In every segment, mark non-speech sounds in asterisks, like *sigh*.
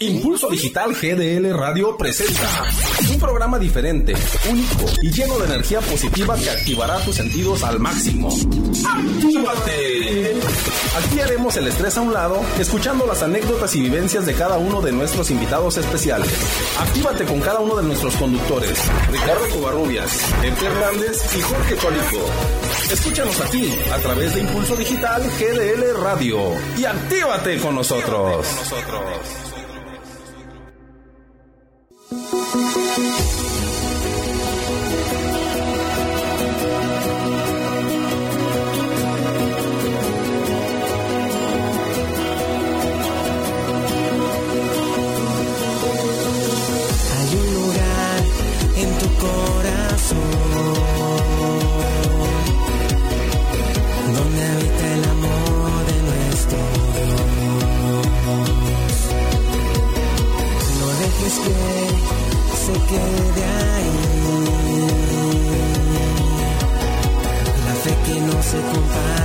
Impulso Digital GDL Radio presenta un programa diferente, único y lleno de energía positiva que activará tus sentidos al máximo. ¡Actívate! Aquí haremos el estrés a un lado, escuchando las anécdotas y vivencias de cada uno de nuestros invitados especiales. Actívate con cada uno de nuestros conductores, Ricardo Covarrubias, Pepe Hernández y Jorge Colico. Escúchanos aquí, a través de Impulso Digital GDL Radio. Y actívate con nosotros. Hay se quede ahí. La fe que no se comparte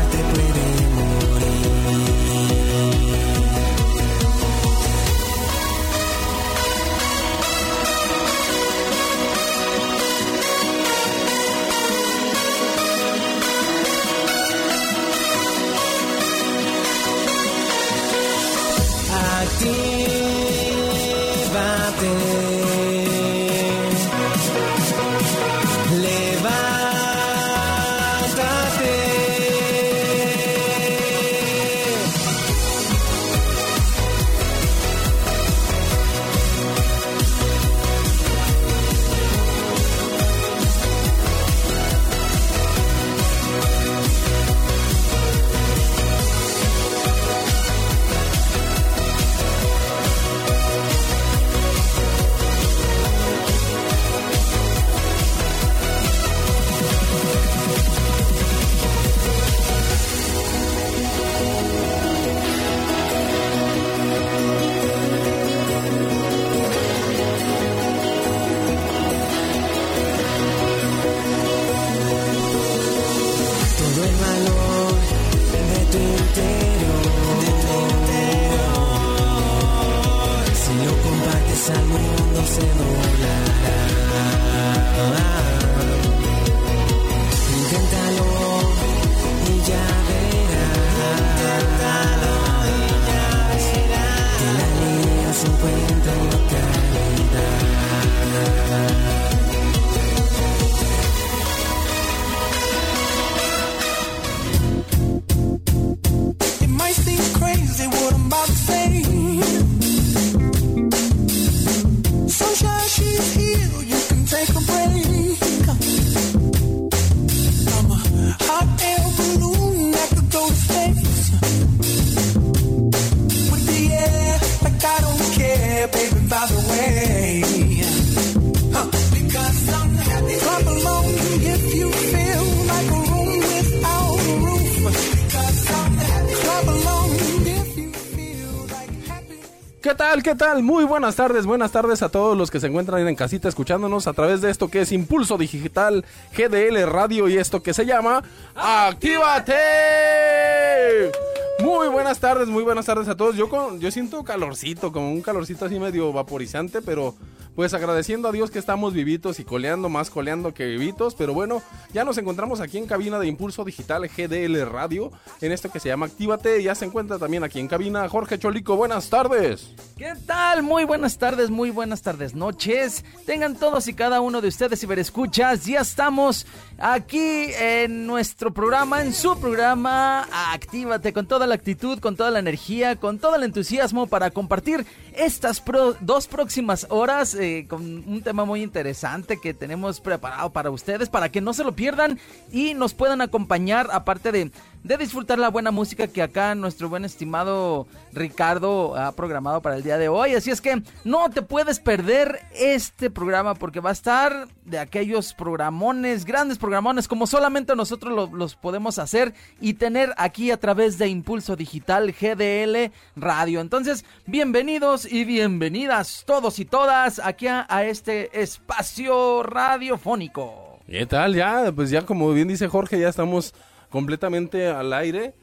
¿Qué tal? Muy buenas tardes, buenas tardes a todos los que se encuentran en casita escuchándonos a través de esto que es Impulso Digital GDL Radio y esto que se llama ¡Actívate! Muy buenas tardes, muy buenas tardes a todos. Yo con, yo siento calorcito, como un calorcito así medio vaporizante, pero pues agradeciendo a Dios que estamos vivitos y coleando, más coleando que vivitos, pero bueno, ya nos encontramos aquí en cabina de Impulso Digital GDL Radio, en esto que se llama Actívate, ya se encuentra también aquí en cabina Jorge Cholico, buenas tardes. ¿Qué tal? Muy buenas tardes, muy buenas tardes, noches. Tengan todos y cada uno de ustedes ciberescuchas. Ya estamos aquí en nuestro programa, en su programa. Actívate con toda la actitud, con toda la energía, con todo el entusiasmo para compartir estas dos próximas horas eh, con un tema muy interesante que tenemos preparado para ustedes, para que no se lo pierdan y nos puedan acompañar, aparte de, de disfrutar la buena música que acá nuestro buen estimado Ricardo ha programado para el día de hoy. Así es que no te puedes perder este programa porque va a estar de aquellos programones, grandes programones, como solamente nosotros los podemos hacer y tener aquí a través de Impulso Digital GDL Radio. Entonces, bienvenidos y bienvenidas todos y todas aquí a, a este espacio radiofónico. ¿Qué tal? Ya, pues ya como bien dice Jorge, ya estamos completamente al aire.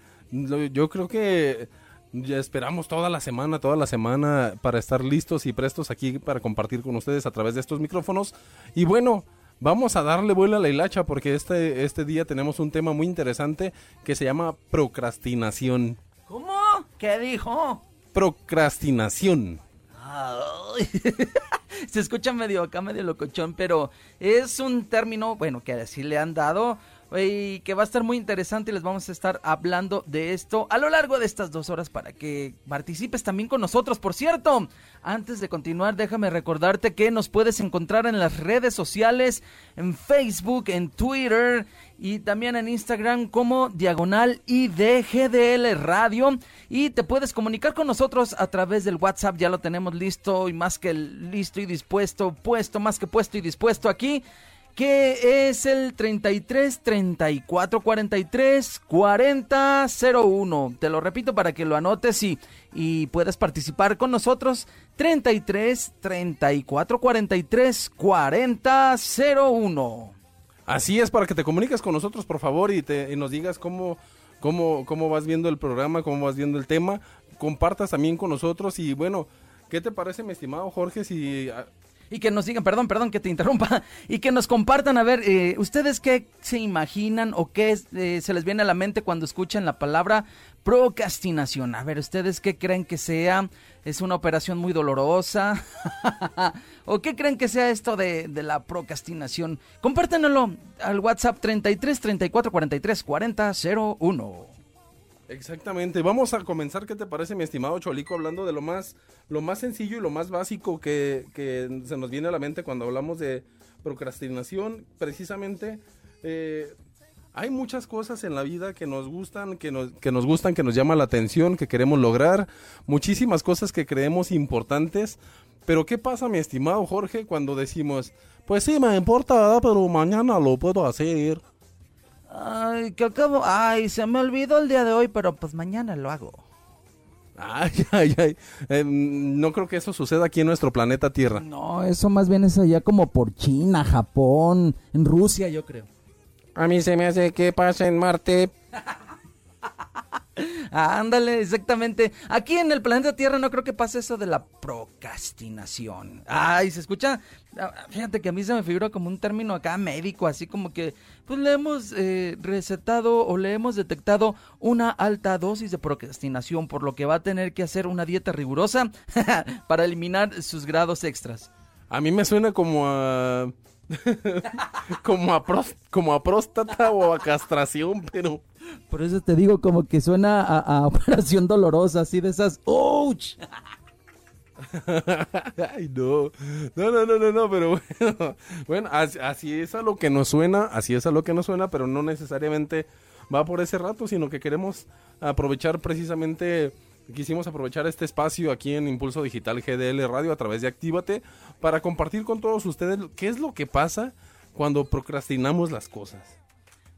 Yo creo que ya esperamos toda la semana, toda la semana para estar listos y prestos aquí para compartir con ustedes a través de estos micrófonos. Y bueno, vamos a darle vuelo a la hilacha porque este, este día tenemos un tema muy interesante que se llama procrastinación. ¿Cómo? ¿Qué dijo? Procrastinación. *laughs* Se escucha medio acá, medio locochón, pero es un término, bueno, que así le han dado y que va a estar muy interesante y les vamos a estar hablando de esto a lo largo de estas dos horas para que participes también con nosotros. Por cierto, antes de continuar, déjame recordarte que nos puedes encontrar en las redes sociales, en Facebook, en Twitter y también en Instagram como Diagonal IDGDL Radio y te puedes comunicar con nosotros a través del WhatsApp, ya lo tenemos listo y más que listo y dispuesto, puesto, más que puesto y dispuesto aquí que es el 33 34 43 40 01. Te lo repito para que lo anotes y, y puedas participar con nosotros. 33 34 43 40 01. Así es, para que te comuniques con nosotros, por favor, y, te, y nos digas cómo, cómo, cómo vas viendo el programa, cómo vas viendo el tema. Compartas también con nosotros y bueno, ¿qué te parece, mi estimado Jorge, si y que nos digan, perdón, perdón que te interrumpa, *laughs* y que nos compartan, a ver, eh, ¿ustedes qué se imaginan o qué eh, se les viene a la mente cuando escuchan la palabra procrastinación? A ver, ¿ustedes qué creen que sea? ¿Es una operación muy dolorosa? *laughs* ¿O qué creen que sea esto de, de la procrastinación? Compártanlo al WhatsApp 33 34 43 40 01. Exactamente. Vamos a comenzar, ¿qué te parece, mi estimado Cholico? Hablando de lo más, lo más sencillo y lo más básico que, que se nos viene a la mente cuando hablamos de procrastinación. Precisamente, eh, hay muchas cosas en la vida que nos gustan, que nos, que nos gustan, que nos llama la atención, que queremos lograr. Muchísimas cosas que creemos importantes. Pero ¿qué pasa, mi estimado Jorge, cuando decimos, pues sí, me importa, pero mañana lo puedo hacer? Ay, que acabo. Ay, se me olvidó el día de hoy, pero pues mañana lo hago. Ay, *laughs* ay, ay. Em, no creo que eso suceda aquí en nuestro planeta Tierra. No, eso más bien es allá como por China, Japón, en Rusia, yo creo. A mí se me hace que pasa en Marte. *laughs* Ándale, exactamente. Aquí en el planeta Tierra no creo que pase eso de la procrastinación. Ay, se escucha. Ah, fíjate que a mí se me figura como un término acá médico, así como que pues le hemos eh, recetado o le hemos detectado una alta dosis de procrastinación, por lo que va a tener que hacer una dieta rigurosa *laughs* para eliminar sus grados extras. A mí me suena como a. *laughs* como, a como a próstata o a castración, pero. Por eso te digo como que suena a, *laughs* operación dolorosa, así de esas. ¡Ouch! *laughs* Ay, no. No, no, no, no, pero *laughs* bueno. Bueno, así, es a lo que nos suena, así es a lo que nos suena, pero no necesariamente va por ese rato, sino que queremos aprovechar precisamente, quisimos aprovechar este espacio aquí en Impulso Digital GDL Radio a través de Actívate para compartir con todos ustedes qué es lo que pasa cuando procrastinamos las cosas.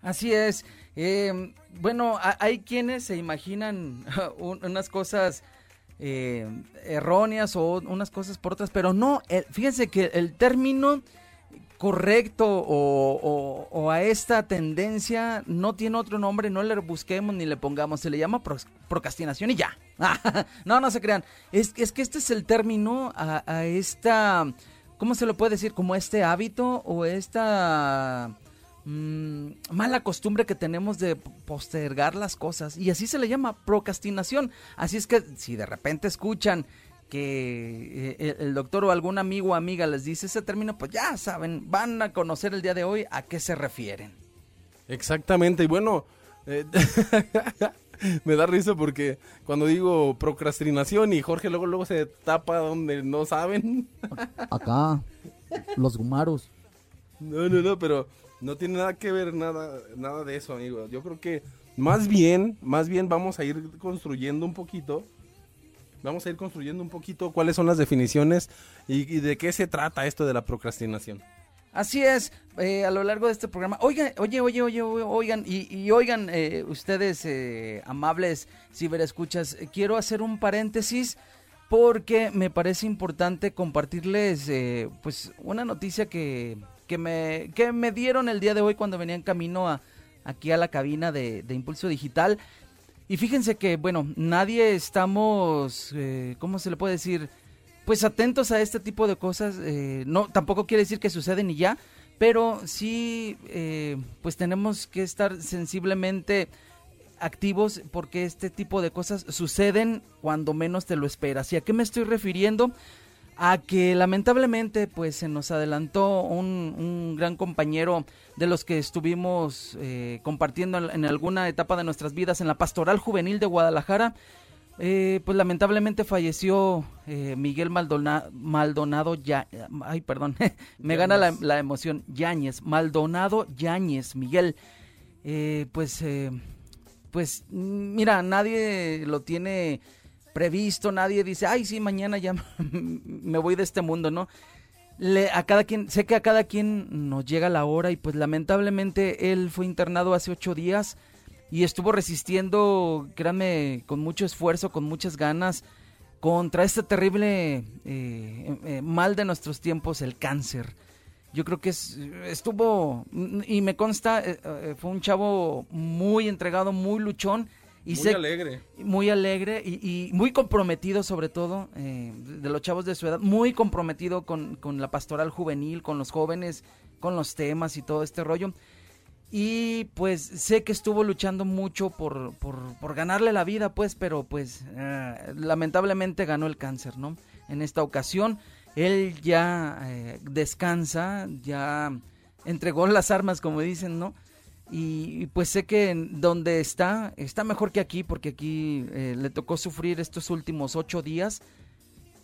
Así es. Eh, bueno, hay quienes se imaginan *laughs* unas cosas eh, erróneas o unas cosas por otras, pero no, fíjense que el término correcto o, a esta tendencia no tiene otro nombre, no le busquemos ni le pongamos, se le llama procrastinación y ya. *laughs* no, no se crean. Es, es, que este es el término a, a esta, ¿cómo se lo puede decir? Como este hábito o esta mmm, mala costumbre que tenemos de postergar las cosas y así se le llama procrastinación. Así es que si de repente escuchan que eh, el doctor o algún amigo o amiga les dice ese término, pues ya saben, van a conocer el día de hoy a qué se refieren. Exactamente, y bueno, eh, *laughs* me da risa porque cuando digo procrastinación y Jorge luego luego se tapa donde no saben. Acá, los gumaros. No, no, no, pero no tiene nada que ver nada, nada de eso, amigo. Yo creo que Más bien, más bien vamos a ir construyendo un poquito. Vamos a ir construyendo un poquito cuáles son las definiciones y, de qué se trata esto de la procrastinación. Así es, eh, a lo largo de este programa. Oigan, oye, oye, oye, oye, oigan, y, y oigan, eh, ustedes eh, amables ciberescuchas, eh, quiero hacer un paréntesis porque me parece importante compartirles eh, pues una noticia que, que, me, que me dieron el día de hoy cuando venía en camino a, aquí a la cabina de, de Impulso Digital. Y fíjense que, bueno, nadie estamos, eh, ¿cómo se le puede decir? Pues atentos a este tipo de cosas. eh, no, tampoco quiere decir que suceden y ya, pero sí, eh, pues tenemos que estar sensiblemente activos porque este tipo de cosas suceden cuando menos te lo esperas. ¿Y a qué me estoy refiriendo? A que lamentablemente pues se nos adelantó un, un gran compañero de los que estuvimos eh, compartiendo en, en alguna etapa de nuestras vidas en la Pastoral Juvenil de Guadalajara. Eh, pues lamentablemente falleció eh, Miguel Maldona- Maldonado ya ay perdón *laughs* me gana la, la emoción Yáñez Maldonado Yáñez Miguel Eh, pues eh, pues mira nadie lo tiene previsto nadie dice ay sí mañana ya *laughs* me voy de este mundo no a cada quien sé que a cada quien nos llega la hora y pues lamentablemente él fue internado hace ocho días y estuvo resistiendo, créanme, con mucho esfuerzo, con muchas ganas, contra este terrible eh, eh, mal de nuestros tiempos, el cáncer. Yo creo que es, estuvo, y me consta, eh, fue un chavo muy entregado, muy luchón. Y Muy sé- alegre. muy alegre y, y muy comprometido sobre todo eh, de los chavos de su edad, muy comprometido con, con la pastoral juvenil, con los jóvenes, con los temas y todo este rollo. Y pues sé que estuvo luchando mucho por, por, por ganarle la vida, pues, pero pues eh, lamentablemente ganó el cáncer, ¿no? En esta ocasión, él ya eh, descansa, ya entregó las armas, como dicen, ¿no? Y, pues sé que en donde está, está mejor que aquí, porque aquí eh, le tocó sufrir estos últimos ocho días.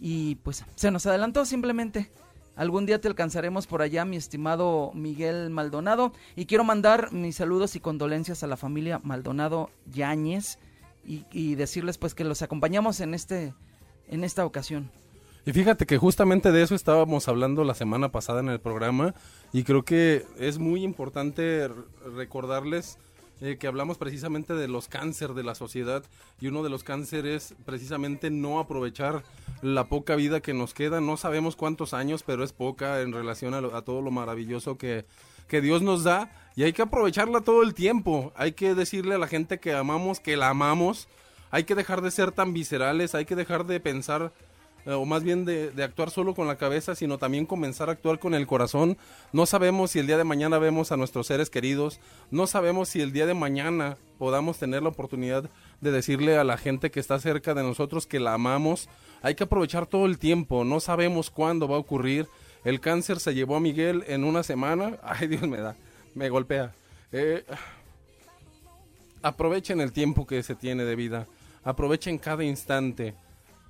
Y pues se nos adelantó simplemente. Algún día te alcanzaremos por allá, mi estimado Miguel Maldonado. Y quiero mandar mis saludos y condolencias a la familia Maldonado Yáñez. Y, y decirles pues que los acompañamos en este en esta ocasión. Y fíjate que justamente de eso estábamos hablando la semana pasada en el programa y creo que es muy importante recordarles eh, que hablamos precisamente de los cánceres de la sociedad y uno de los cánceres precisamente no aprovechar la poca vida que nos queda. No sabemos cuántos años, pero es poca en relación a, a todo lo maravilloso que, que Dios nos da y hay que aprovecharla todo el tiempo. Hay que decirle a la gente que amamos que la amamos. Hay que dejar de ser tan viscerales, hay que dejar de pensar o más bien de, de actuar solo con la cabeza, sino también comenzar a actuar con el corazón. No sabemos si el día de mañana vemos a nuestros seres queridos, no sabemos si el día de mañana podamos tener la oportunidad de decirle a la gente que está cerca de nosotros que la amamos. Hay que aprovechar todo el tiempo, no sabemos cuándo va a ocurrir. El cáncer se llevó a Miguel en una semana. *laughs* Ay, Dios me da, me golpea. Eh, aprovechen el tiempo que se tiene de vida, aprovechen cada instante.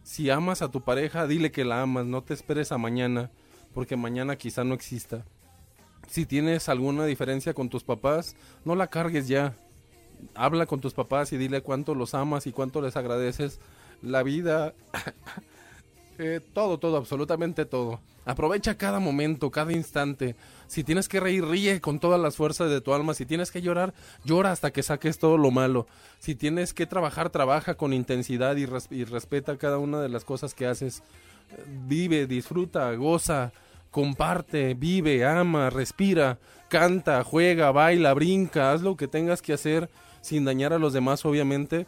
Si amas a tu pareja, dile que la amas, no te esperes a mañana, porque mañana quizá no exista. Si tienes alguna diferencia con tus papás, no la cargues ya. Habla con tus papás y dile cuánto los amas y cuánto les agradeces. La vida, eh, todo, todo, absolutamente todo. Aprovecha cada momento, cada instante. Si tienes que reír, ríe con todas las fuerzas de tu alma. Si tienes que llorar, llora hasta que saques todo lo malo. Si tienes que trabajar, trabaja con intensidad y, res- y respeta cada una de las cosas que haces. Vive, disfruta, goza, comparte, vive, ama, respira, canta, juega, baila, brinca, haz lo que tengas que hacer sin dañar a los demás, obviamente.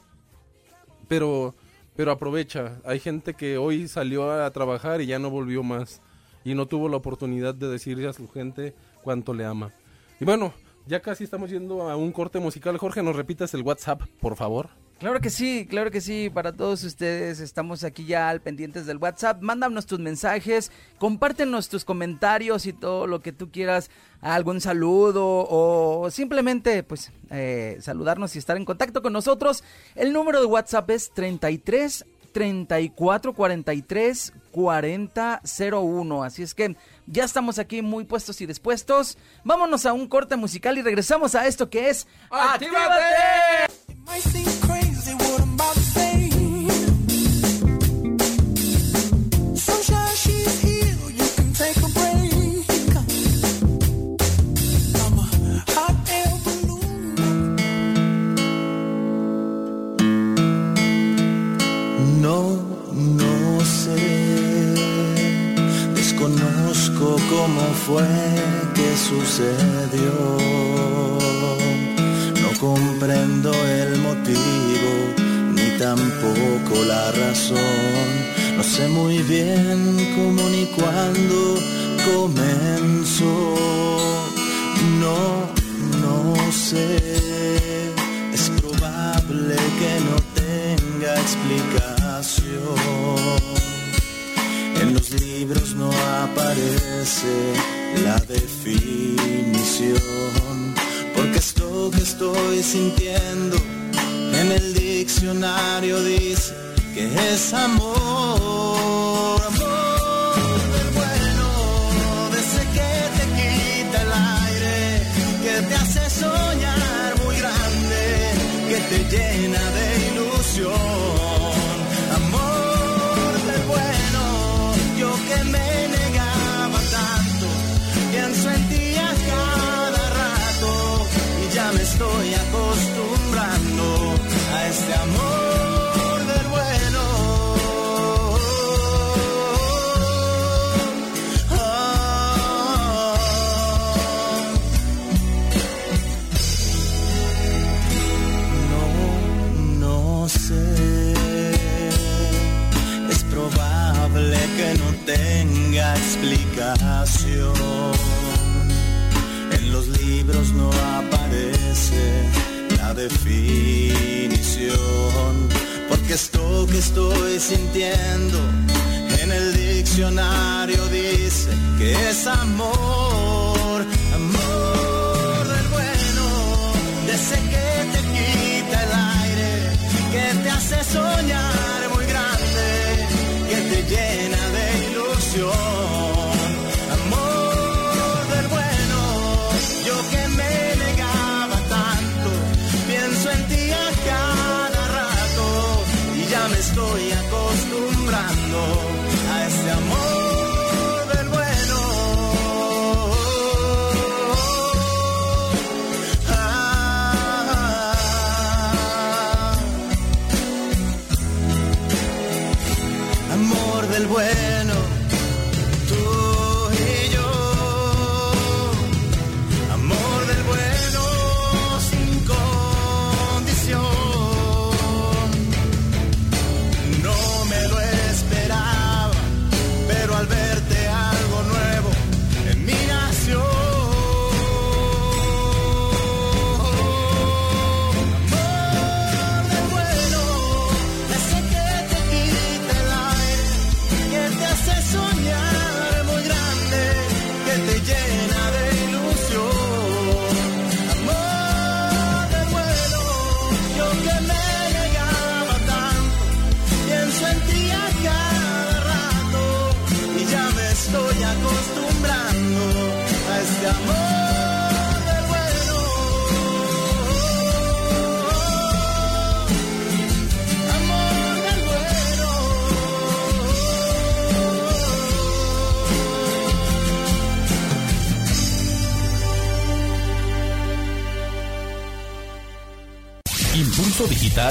Pero, pero aprovecha. Hay gente que hoy salió a trabajar y ya no volvió más. Y no tuvo la oportunidad de decirle a su gente cuánto le ama. Y bueno, ya casi estamos yendo a un corte musical. Jorge, ¿nos repitas el WhatsApp, por favor? Claro que sí, claro que sí, para todos ustedes estamos aquí ya al pendientes del WhatsApp, mándanos tus mensajes, compártenos tus comentarios y todo lo que tú quieras, algún saludo o simplemente pues eh, saludarnos y estar en contacto con nosotros. El número de WhatsApp es 33 34 43 40 01, así es que ya estamos aquí muy puestos y dispuestos. Vámonos a un corte musical y regresamos a esto que es ¡Actívate! Might cómo fue que sucedió. Comprendo el motivo ni tampoco la razón. No sé muy bien cómo ni cuándo comenzó. No, no sé. Es probable que no tenga explicación. En los libros no aparece la definición, porque esto que estoy sintiendo. En el diccionario dice que es amor, amor del bueno, de ese que te quita el aire, que te hace soñar muy grande, que te llena de En los libros no aparece la definición. Porque esto que estoy sintiendo en el diccionario dice que es amor, amor del bueno, de ese que te quita el aire, que te hace soñar muy grande, que te llena de ilusión.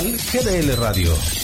GDL Radio.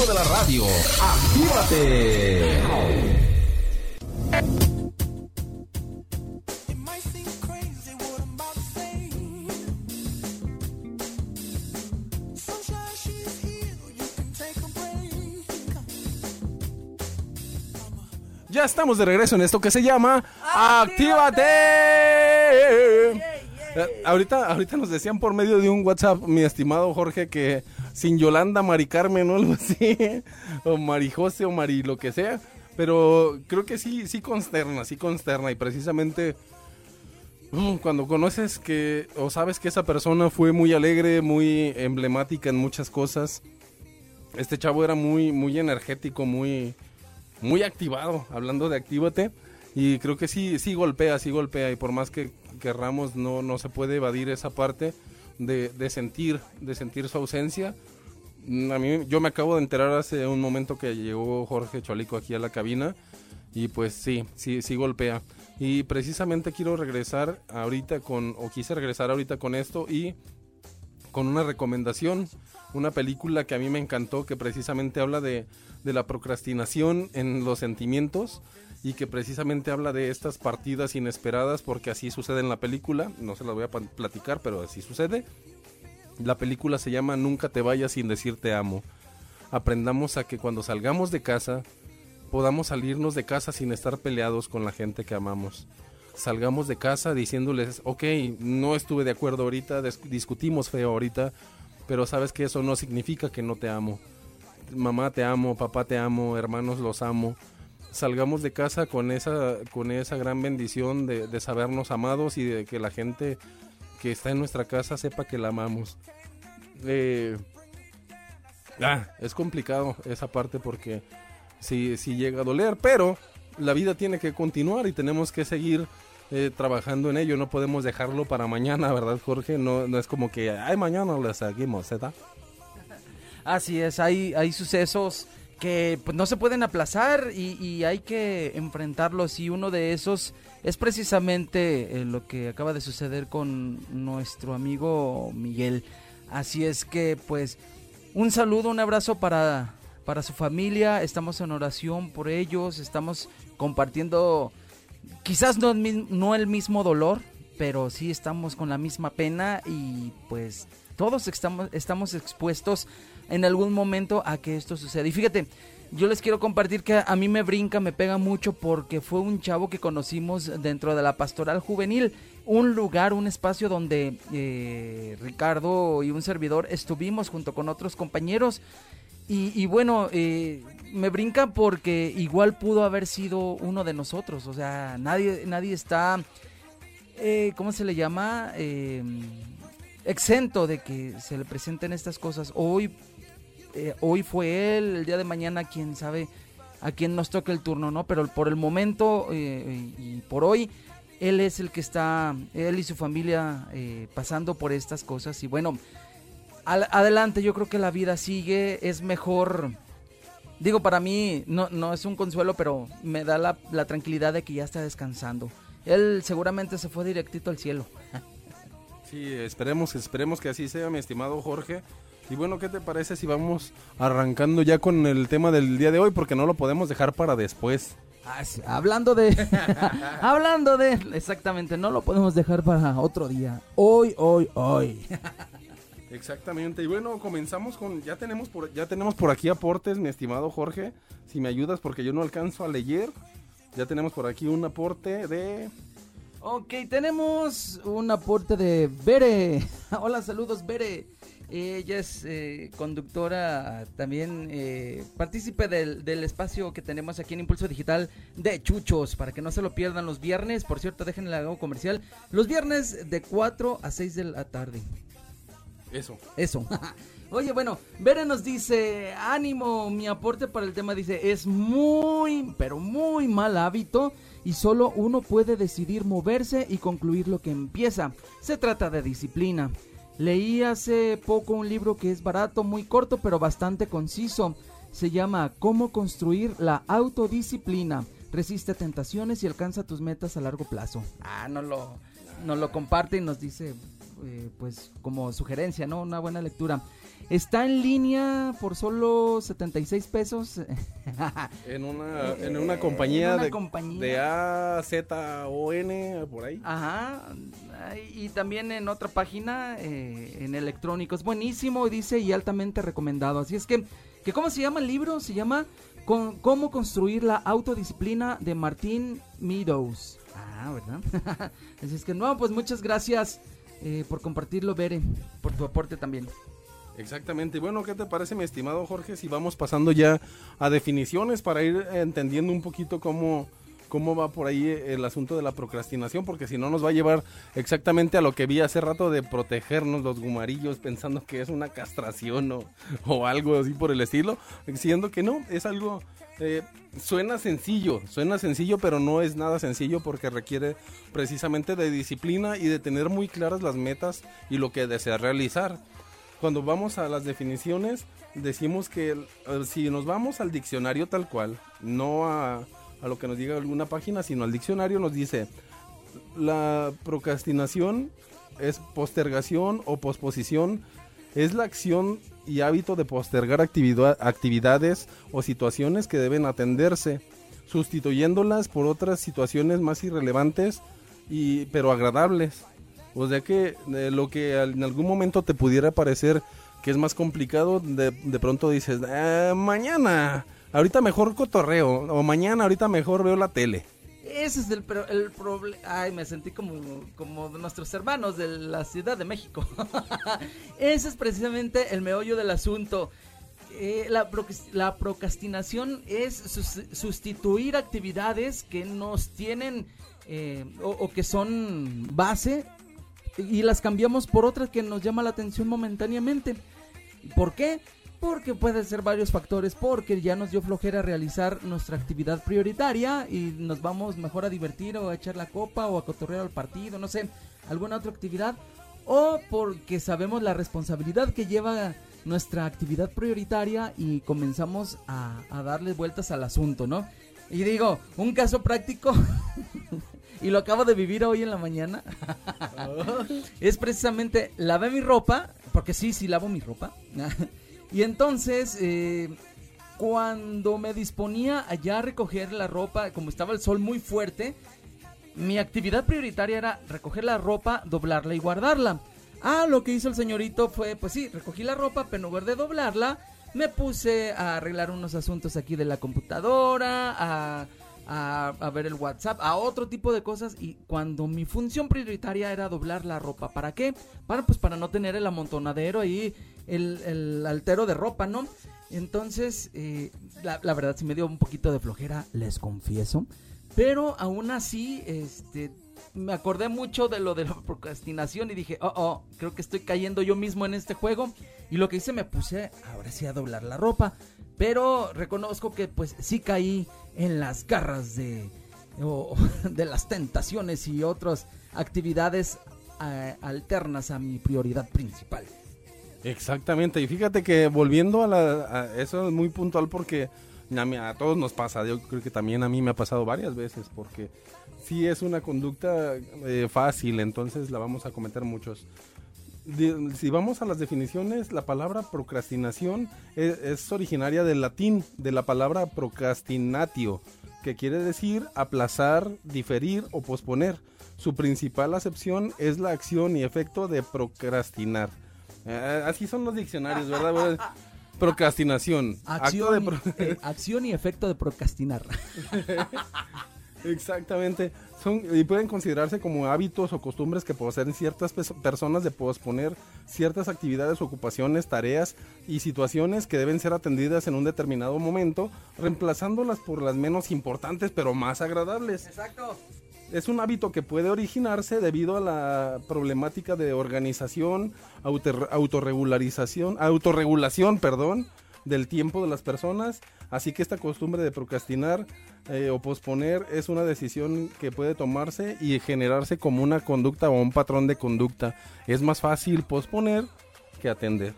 You can take a break. Ya estamos de regreso en esto que se llama ¡Actívate! Eh, Ahorita, ahorita nos decían por medio de un WhatsApp, mi estimado Jorge, que sin Yolanda, Mari Carmen o *laughs* algo así, o Mari José o Mari lo que sea, pero creo que sí, sí consterna, sí consterna y precisamente mm, cuando conoces que o sabes que esa persona fue muy alegre, muy emblemática en muchas cosas, este chavo era muy, muy energético, muy, muy activado, hablando de actívate. Y creo que sí, sí golpea, sí golpea. Y por más que querramos, no, no se puede evadir esa parte de, sentir, de sentir su ausencia. Mm, A mí, yo me acabo de enterar hace un momento que llegó Jorge Cholico aquí a la cabina. Y pues sí, sí, sí golpea. Y precisamente quiero regresar ahorita con, o quise regresar ahorita con esto y con una recomendación, una película que a mí me encantó, que precisamente habla de, de la procrastinación en los sentimientos y que precisamente habla de estas partidas inesperadas, porque así sucede en la película, no se las voy a platicar, pero así sucede. La película se llama Nunca te vayas sin decir te amo. Aprendamos a que cuando salgamos de casa, podamos salirnos de casa sin estar peleados con la gente que amamos. Salgamos de casa diciéndoles, ok, no estuve de acuerdo ahorita, dis- discutimos feo ahorita, pero sabes que eso no significa que no te amo. Mamá te amo, papá te amo, hermanos los amo. Salgamos de casa con esa, con esa gran bendición de, de sabernos amados y de que la gente que está en nuestra casa sepa que la amamos. Eh, ah, es complicado esa parte porque sí, sí llega a doler, pero la vida tiene que continuar y tenemos que seguir eh, trabajando en ello. No podemos dejarlo para mañana, ¿verdad, Jorge? No, no es como que, ay, mañana le seguimos, ¿verdad? Así es, hay, hay sucesos que pues, no se pueden aplazar y, y hay que enfrentarlos y uno de esos es precisamente eh, lo que acaba de suceder con nuestro amigo Miguel. Así es que pues un saludo, un abrazo para, para su familia, estamos en oración por ellos, estamos compartiendo quizás no el, mismo dolor, pero sí estamos con la misma pena y pues todos estamos, estamos expuestos en algún momento a que esto suceda. Y fíjate, yo les quiero compartir que a mí me brinca, me pega mucho porque fue un chavo que conocimos dentro de la pastoral juvenil, un lugar, un espacio donde eh, Ricardo y un servidor estuvimos junto con otros compañeros. Y, y bueno, eh, me brinca porque igual pudo haber sido uno de nosotros. O sea, nadie, nadie está, eh, ¿cómo se le llama? Eh, exento de que se le presenten estas cosas. Hoy, eh, hoy fue él, el día de mañana, quién sabe a quién nos toca el turno, ¿no? Pero por el momento eh, y por hoy, él es el que está, él y su familia eh, pasando por estas cosas. Y bueno, adelante, yo creo que la vida sigue, es mejor. Digo, para mí no, no es un consuelo, pero me da la, la tranquilidad de que ya está descansando. Él seguramente se fue directito al cielo. *laughs* Sí, esperemos, esperemos que así sea, mi estimado Jorge. Y bueno, ¿qué te parece si vamos arrancando ya con el tema del día de hoy? Porque no lo podemos dejar para después. Ah, sí, hablando de. *laughs* hablando de. Exactamente, no lo podemos dejar para otro día. Hoy, hoy, hoy. Exactamente. Y bueno, comenzamos con ya tenemos por ya tenemos por aquí aportes, mi estimado Jorge, si me ayudas porque yo no alcanzo a leer. Ya tenemos por aquí un aporte de Ok, tenemos un aporte de Bere. *laughs* Hola, saludos, Bere. Ella es eh, conductora, también eh, partícipe del, del espacio que tenemos aquí en Impulso Digital de Chuchos, para que no se lo pierdan los viernes. Por cierto, dejen el hago comercial. Los viernes de 4 a 6 de la tarde. eso. Eso. *laughs* Oye, bueno, Vera nos dice, ánimo, mi aporte para el tema dice, es muy, pero muy mal hábito y solo uno puede decidir moverse y concluir lo que empieza. Se trata de disciplina. Leí hace poco un libro que es barato, muy corto, pero bastante conciso. Se llama Cómo construir la autodisciplina. Resiste tentaciones y alcanza tus metas a largo plazo. Ah, no lo, nos lo comparte y nos dice, eh, pues como sugerencia, ¿no? Una buena lectura. Está en línea por solo 76 pesos. *laughs* En una en una compañía en una de compañía. de A Z O N por ahí. Ajá. Y también en otra página, eh, en electrónico. Es buenísimo, dice, y altamente recomendado. Así es que, que ¿cómo se llama el libro? Se llama Con- Cómo construir la autodisciplina de Martín Meadows. Ah, ¿verdad? *laughs* Así es que, no, pues muchas gracias eh, por compartirlo, Bere, por tu aporte también. Exactamente. Bueno, ¿qué te parece, mi estimado Jorge, si vamos pasando ya a definiciones para ir entendiendo un poquito cómo, cómo va por ahí el asunto de la procrastinación? Porque si no nos va a llevar exactamente a lo que vi hace rato de protegernos los gumarillos pensando que es una castración o, o algo así por el estilo, siendo que no, es algo... eh, suena sencillo, suena sencillo, pero no es nada sencillo porque requiere precisamente de disciplina y de tener muy claras las metas y lo que desea realizar cuando vamos a las definiciones, decimos que si nos vamos al diccionario tal cual, no a, lo que nos diga alguna página, sino al diccionario nos dice, la procrastinación es postergación o posposición, es la acción y hábito de postergar actividad- actividades o situaciones que deben atenderse, sustituyéndolas por otras situaciones más irrelevantes y pero agradables. O sea que eh, lo que en algún momento te pudiera parecer que es más complicado, de, de pronto dices, "Ah, mañana, ahorita mejor cotorreo, o mañana, ahorita mejor veo la tele. Ese es el, el problema. Ay, me sentí como, como nuestros hermanos de la Ciudad de México. *laughs* Ese es precisamente el meollo del asunto. Eh, la, la procrastinación es sus- sustituir actividades que nos tienen eh, o que son base y las cambiamos por otras que nos llama la atención momentáneamente. ¿Por qué? Porque pueden ser varios factores, porque ya nos dio flojera realizar nuestra actividad prioritaria y nos vamos mejor a divertir o a echar la copa o a cotorrear al partido, no sé, alguna otra actividad. O porque sabemos la responsabilidad que lleva nuestra actividad prioritaria y comenzamos a, a darle vueltas al asunto, ¿no? Y digo, un caso práctico, *laughs* y lo acabo de vivir hoy en la mañana, *laughs* es precisamente lavé mi ropa, porque sí, sí lavo mi ropa. *laughs* y entonces, eh, cuando me disponía allá a recoger la ropa, como estaba el sol muy fuerte, mi actividad prioritaria era recoger la ropa, doblarla y guardarla. Ah, lo que hizo el señorito fue, pues sí, recogí la ropa, pero en lugar de doblarla, me puse a arreglar unos asuntos aquí de la computadora, a, a, ver el WhatsApp, a otro tipo de cosas. Y cuando mi función prioritaria era doblar la ropa, ¿para qué? Para, pues para no tener el amontonadero ahí, el, el altero de ropa, ¿no? Entonces, eh, la, la verdad sí me dio un poquito de flojera, les confieso. Pero aún así, este, me acordé mucho de lo de la procrastinación y dije, oh, oh, creo que estoy cayendo yo mismo en este juego. Y lo que hice, me puse ahora sí a doblar la ropa. Pero reconozco que pues sí caí en las garras de, *laughs* de las tentaciones y otras actividades alternas a mi prioridad principal. Exactamente, y fíjate que volviendo a, la, eso es muy puntual porque a, todos nos pasa, yo creo que también a mí me ha pasado varias veces porque sí es una conducta eh, fácil, entonces la vamos a cometer muchos. Si vamos a las definiciones, la palabra procrastinación es, es, originaria del latín, de la palabra procrastinatio, que quiere decir aplazar, diferir o posponer. Su principal acepción es la acción y efecto de procrastinar. Eh, así son los diccionarios, ¿verdad? *laughs* Procrastinación. Eh, acción, y efecto de procrastinar. *laughs* Exactamente. Son, y pueden considerarse como hábitos o costumbres que poseen ciertas personas de posponer ciertas actividades, ocupaciones, tareas y situaciones que deben ser atendidas en un determinado momento, reemplazándolas por las menos importantes pero más agradables. Exacto es un hábito que puede originarse debido a la problemática de organización, autorregularización, autorregulación, perdón, del tiempo de las personas. Así que esta costumbre de procrastinar eh, o posponer es una decisión que puede tomarse y generarse como una conducta o un patrón de conducta. Es más fácil posponer que atender.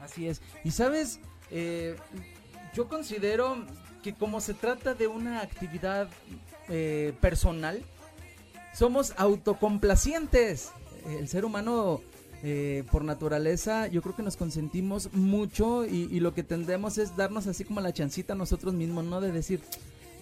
Así es. Y sabes, eh, yo considero que como se trata de una actividad eh, personal, somos autocomplacientes. El ser humano, eh, por naturaleza, yo creo que nos consentimos mucho y, lo que tendemos es darnos así como la chancita a nosotros mismos, ¿no? De decir,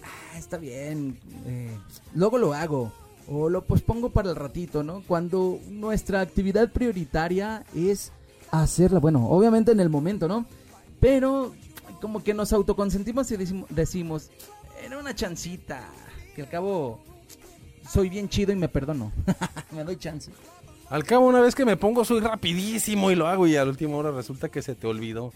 ah, está bien, eh, luego lo hago o lo pospongo para el ratito, ¿no? Cuando nuestra actividad prioritaria es hacerla, bueno, obviamente en el momento, ¿no? Pero como que nos autoconsentimos y decimos, decimos era una chancita, que al cabo soy bien chido y me perdono. *laughs* me doy chance. Al cabo, una vez que me pongo, soy rapidísimo y lo hago y a la última hora resulta que se te olvidó.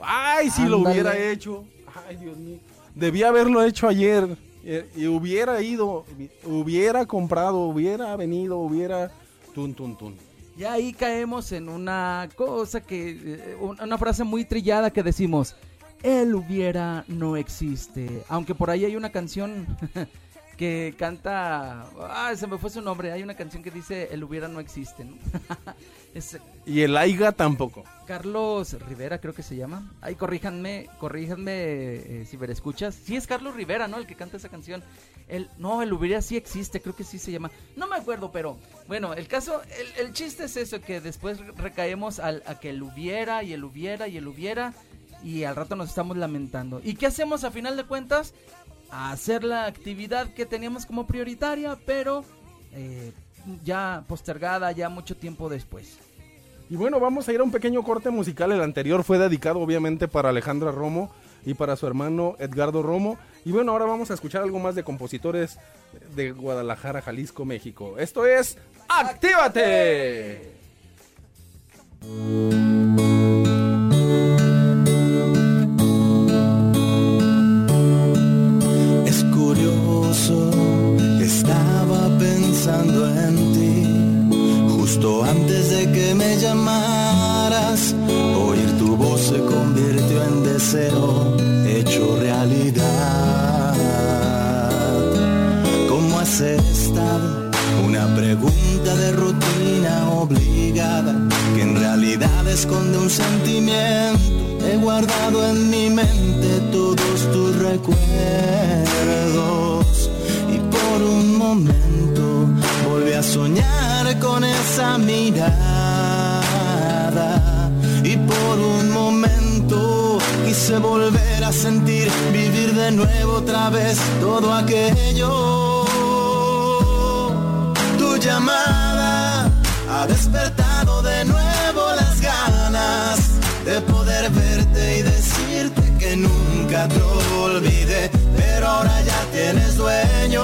Ay, si lo hubiera hecho. Ay, Dios mío. Debía haberlo hecho ayer. Eh, y hubiera ido, hubiera comprado, hubiera venido, hubiera... Tun, tun, tun. Y ahí caemos en una cosa que... Eh, una frase muy trillada que decimos... Él hubiera no existe. Aunque por ahí hay una canción *laughs* que canta, ah, se me fue su nombre, hay una canción que dice El hubiera no existe, ¿no? *laughs* y el Aiga tampoco. Carlos Rivera creo que se llama. Ay, corríjanme, corríjanme eh, si me escuchas. Sí es Carlos Rivera, ¿no? El que canta esa canción. El, no, el hubiera sí existe, creo que sí se llama. No me acuerdo, pero bueno, el caso, el, chiste es eso, que después recaemos al, a que el hubiera y el hubiera y el hubiera y al rato nos estamos lamentando. ¿Y qué hacemos a final de cuentas? A hacer la actividad que teníamos como prioritaria, pero eh, ya postergada, ya mucho tiempo después. Y bueno, vamos a ir a un pequeño corte musical. El anterior fue dedicado obviamente para Alejandra Romo y para su hermano Edgardo Romo. Y bueno, ahora vamos a escuchar algo más de compositores de Guadalajara, Jalisco, México. Esto es ¡Actívate! En ti. Justo antes de que me llamaras, oír tu voz se convirtió en deseo hecho realidad. ¿Cómo has estado? Una pregunta de rutina obligada que en realidad esconde un sentimiento. He guardado en mi mente todos tus recuerdos y por un momento volví a soñar con esa mirada y por un momento quise volver a sentir, vivir de nuevo otra vez todo aquello Llamada ha despertado de nuevo las ganas de poder verte y decirte que nunca te olvidé, pero ahora ya tienes dueño.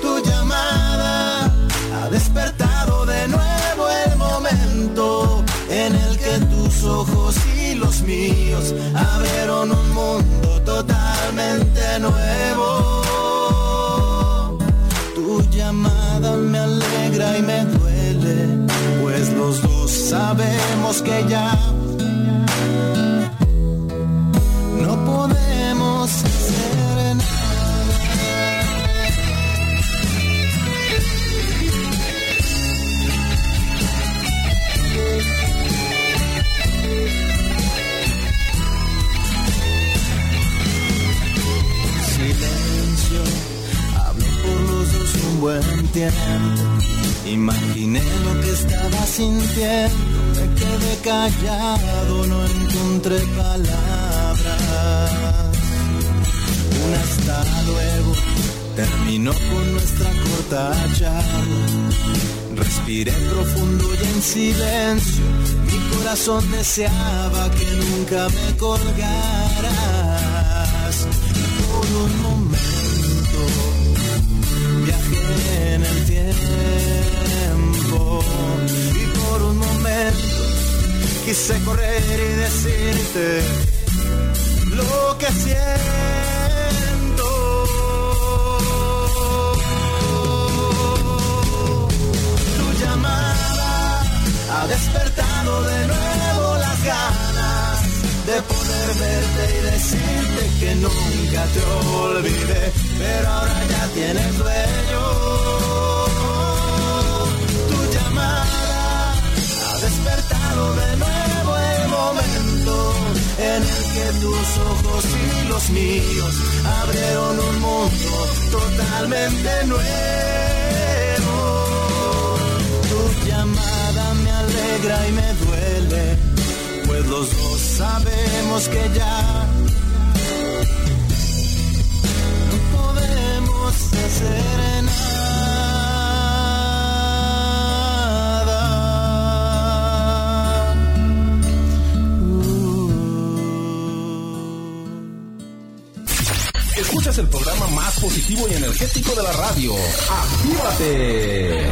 Tu llamada ha despertado de nuevo el momento en el que tus ojos y los míos abrieron un mundo totalmente nuevo. Y me duele, pues los dos sabemos que ya no podemos nada. Buen tiempo. Imaginé lo que estaba sintiendo. Me quedé callado, no encontré palabras. Un hasta luego terminó con nuestra corta charla. Respiré profundo y en silencio. Mi corazón deseaba que nunca me colgaras. Por un tiempo y por un momento quise correr y decirte lo que siento. Tu llamada ha despertado de nuevo las ganas de poder verte y decirte que nunca te olvidé, pero ahora ya tienes dueño. Despertado de nuevo el momento en el que tus ojos y los míos abrieron un mundo totalmente nuevo. Tu llamada me alegra y me duele, pues los dos sabemos que ya no podemos hacer nada. Escuchas el programa más positivo y energético de la radio. ¡Actívate!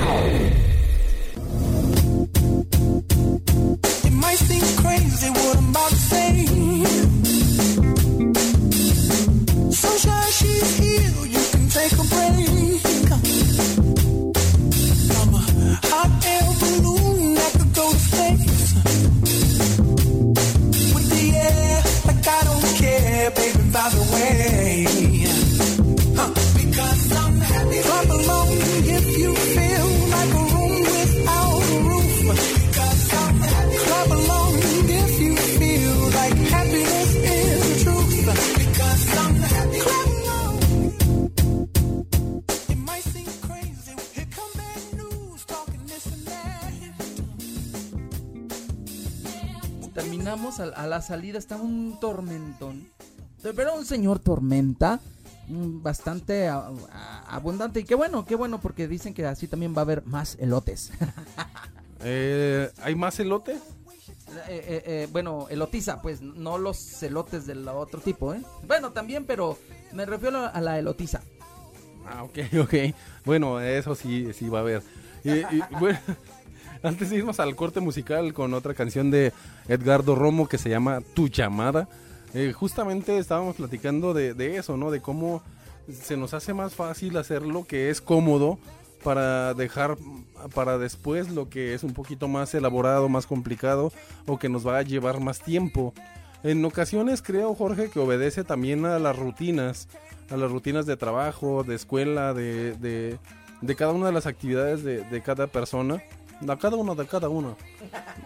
Salida, estaba un tormentón. Pero un señor tormenta. mm, Bastante a- a- abundante. Y qué bueno, qué bueno, porque dicen que así también va a haber más elotes. *laughs* Eh, ¿Hay más elote? Eh, eh, eh, bueno, elotiza, pues no los elotes del otro tipo, ¿eh? Bueno, también, pero me refiero a la elotiza. Ah, ok, *laughs* ok. Bueno, eso sí, sí va a haber. Y, y, bueno, antes de irnos al corte musical con otra canción de Edgardo Romo que se llama Tu llamada, eh, justamente estábamos platicando de, eso, ¿no? De cómo se nos hace más fácil hacer lo que es cómodo para dejar para después lo que es un poquito más elaborado, más complicado o que nos va a llevar más tiempo. En ocasiones creo, Jorge, que obedece también a las rutinas, a las rutinas de trabajo, de escuela, de, de, de cada una de las actividades de, de cada persona, de cada una, de cada una,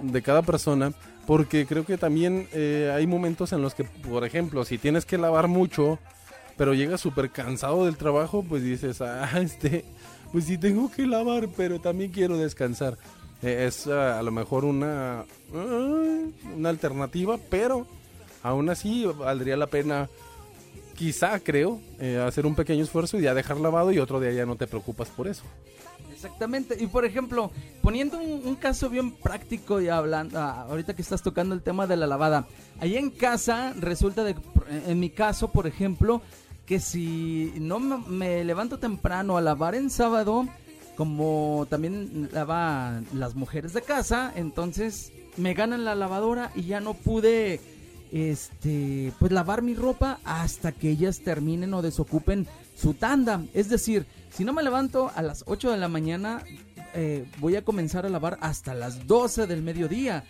de cada persona, porque creo que también eh, hay momentos en los que, por ejemplo, si tienes que lavar mucho, pero llegas súper cansado del trabajo, pues dices, ah, este, pues sí tengo que lavar, pero también quiero descansar. Eh, es ah, a lo mejor una, ah, una alternativa, pero Aún así, valdría la pena, quizá creo, eh, hacer un pequeño esfuerzo y ya dejar lavado y otro día ya no te preocupas por eso. Exactamente. Y por ejemplo, poniendo un, caso bien práctico y hablando, ah, ahorita que estás tocando el tema de la lavada, ahí en casa resulta de, en mi caso, por ejemplo, que si no me, me levanto temprano a lavar en sábado, como también lavan las mujeres de casa, entonces me ganan la lavadora y ya no pude este pues lavar mi ropa hasta que ellas terminen o desocupen su tanda. Es decir, si no me levanto a las 8 de la mañana, eh, voy a comenzar a lavar hasta las 12 del mediodía.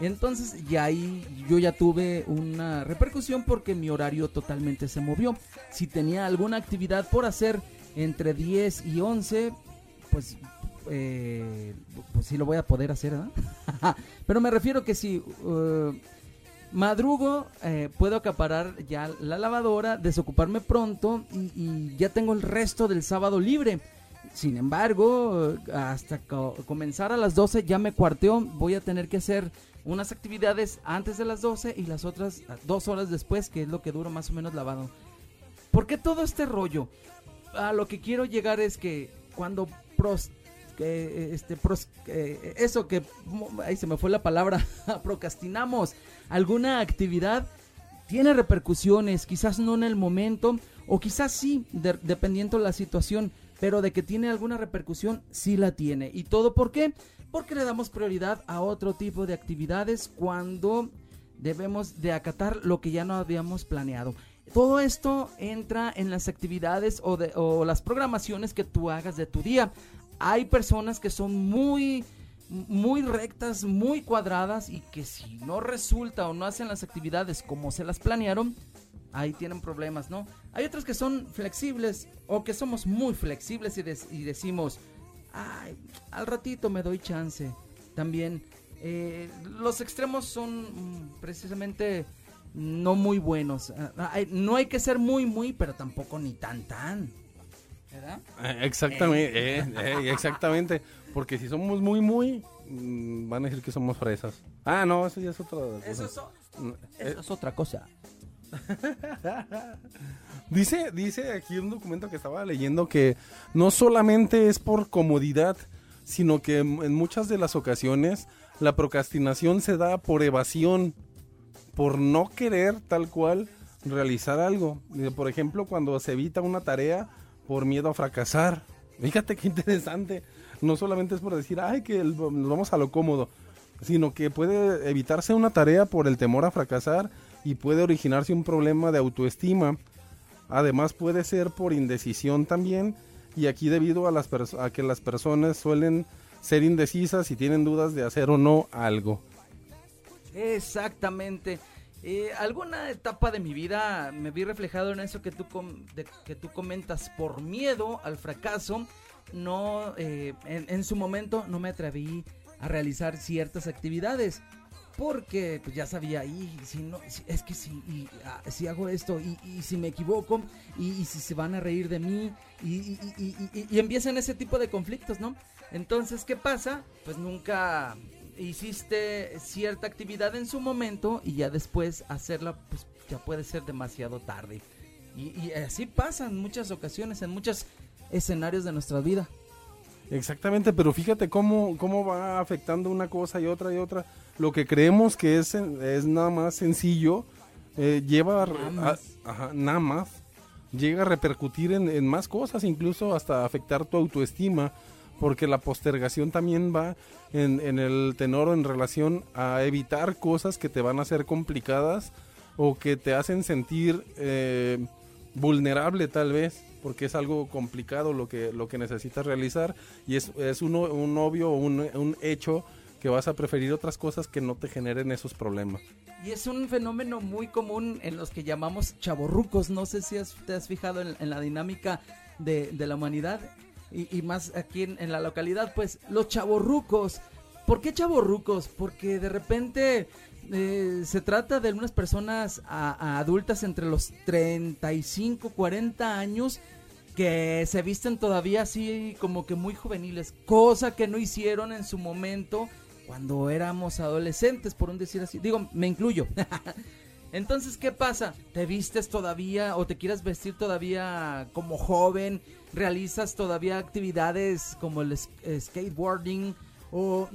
Entonces ya ahí yo ya tuve una repercusión porque mi horario totalmente se movió. Si tenía alguna actividad por hacer entre 10 y 11, pues, eh, pues sí lo voy a poder hacer, ¿verdad? *laughs* Pero me refiero que si uh, madrugo, eh, puedo acaparar ya la lavadora, desocuparme pronto y, ya tengo el resto del sábado libre. Sin embargo, hasta co- comenzar a las 12 ya me cuarteó, voy a tener que hacer unas actividades antes de las 12 y las otras ah, dos horas después, que es lo que dura más o menos lavado. ¿Por qué todo este rollo? A lo que quiero llegar es que cuando pros, que, eh, este, pros- que, eso que, ahí se me fue la palabra, *laughs* procrastinamos alguna actividad, tiene repercusiones, quizás no en el momento, o quizás sí, de- dependiendo la situación, pero de que tiene alguna repercusión, sí la tiene. ¿Y todo por qué? Porque le damos prioridad a otro tipo de actividades cuando debemos de acatar lo que ya no habíamos planeado. Todo esto entra en las actividades o, de- o las programaciones que tú hagas de tu día. Hay personas que son muy muy rectas, muy cuadradas y que si no resulta o no hacen las actividades como se las planearon, ahí tienen problemas, ¿no? Hay otros que son flexibles o que somos muy flexibles y, decimos, ay, al ratito me doy chance. También eh, los extremos son mm, precisamente no muy buenos. Ah, hay- no hay que ser muy, muy, pero tampoco ni tan, tan. ¿Verdad? Eh, Exactamente, eh, eh, exactamente. Porque si somos muy, muy, mm, van a decir que somos fresas. Ah, no, eso ya es otra cosa. Eso es, o- Mm, eh, eso es otra cosa. *laughs* Dice, dice aquí un documento que estaba leyendo que no solamente es por comodidad, sino que en en muchas de las ocasiones la procrastinación se da por evasión, por no querer tal cual realizar algo. Eh, Por ejemplo, cuando se evita una tarea por miedo a fracasar. Fíjate qué interesante. No solamente es por decir, ay, que nos vamos a lo cómodo, sino que puede evitarse una tarea por el temor a fracasar y puede originarse un problema de autoestima. Además puede ser por indecisión también y aquí debido a, las a que las personas suelen ser indecisas y tienen dudas de hacer o no algo. Exactamente. Eh, alguna etapa de mi vida me vi reflejado en eso que tú, com- de- que tú comentas por miedo al fracaso. No, eh, en, su momento no me atreví a realizar ciertas actividades porque pues, ya sabía y si no es que si, ah, si hago esto y, si me equivoco y, si se van a reír de mí y, empiezan ese tipo de conflictos, ¿no? Entonces, ¿qué pasa? Pues nunca hiciste cierta actividad en su momento y ya después hacerla, pues ya puede ser demasiado tarde. Y, y así pasa en muchas ocasiones, en muchos escenarios de nuestra vida. Exactamente, pero fíjate cómo, cómo va afectando una cosa y otra y otra. Lo que creemos que es, es nada más sencillo, eh, lleva a- Nada a- más. ajá, nada más, llega a repercutir en, en más cosas, incluso hasta afectar tu autoestima, porque la postergación también va en, en el tenor en relación a evitar cosas que te van a ser complicadas o que te hacen sentir eh, vulnerable tal vez porque es algo complicado lo que lo que necesitas realizar y es, es un, un obvio o un, un hecho que vas a preferir otras cosas que no te generen esos problemas. Y es un fenómeno muy común en los que llamamos chaborrucos. No sé si has- te has fijado en, en la dinámica de, de la humanidad y, y más aquí en, en la localidad, pues los chaborrucos. ¿Por qué chaborrucos? Porque de repente eh, se trata de unas personas adultas entre los 35, 40 años que se visten todavía así como que muy juveniles, cosa que no hicieron en su momento cuando éramos adolescentes, por un decir así. Digo, me incluyo. *laughs* Entonces, ¿qué pasa? ¿Te vistes todavía o te quieres vestir todavía como joven? ¿Realizas todavía actividades como el skateboarding? O,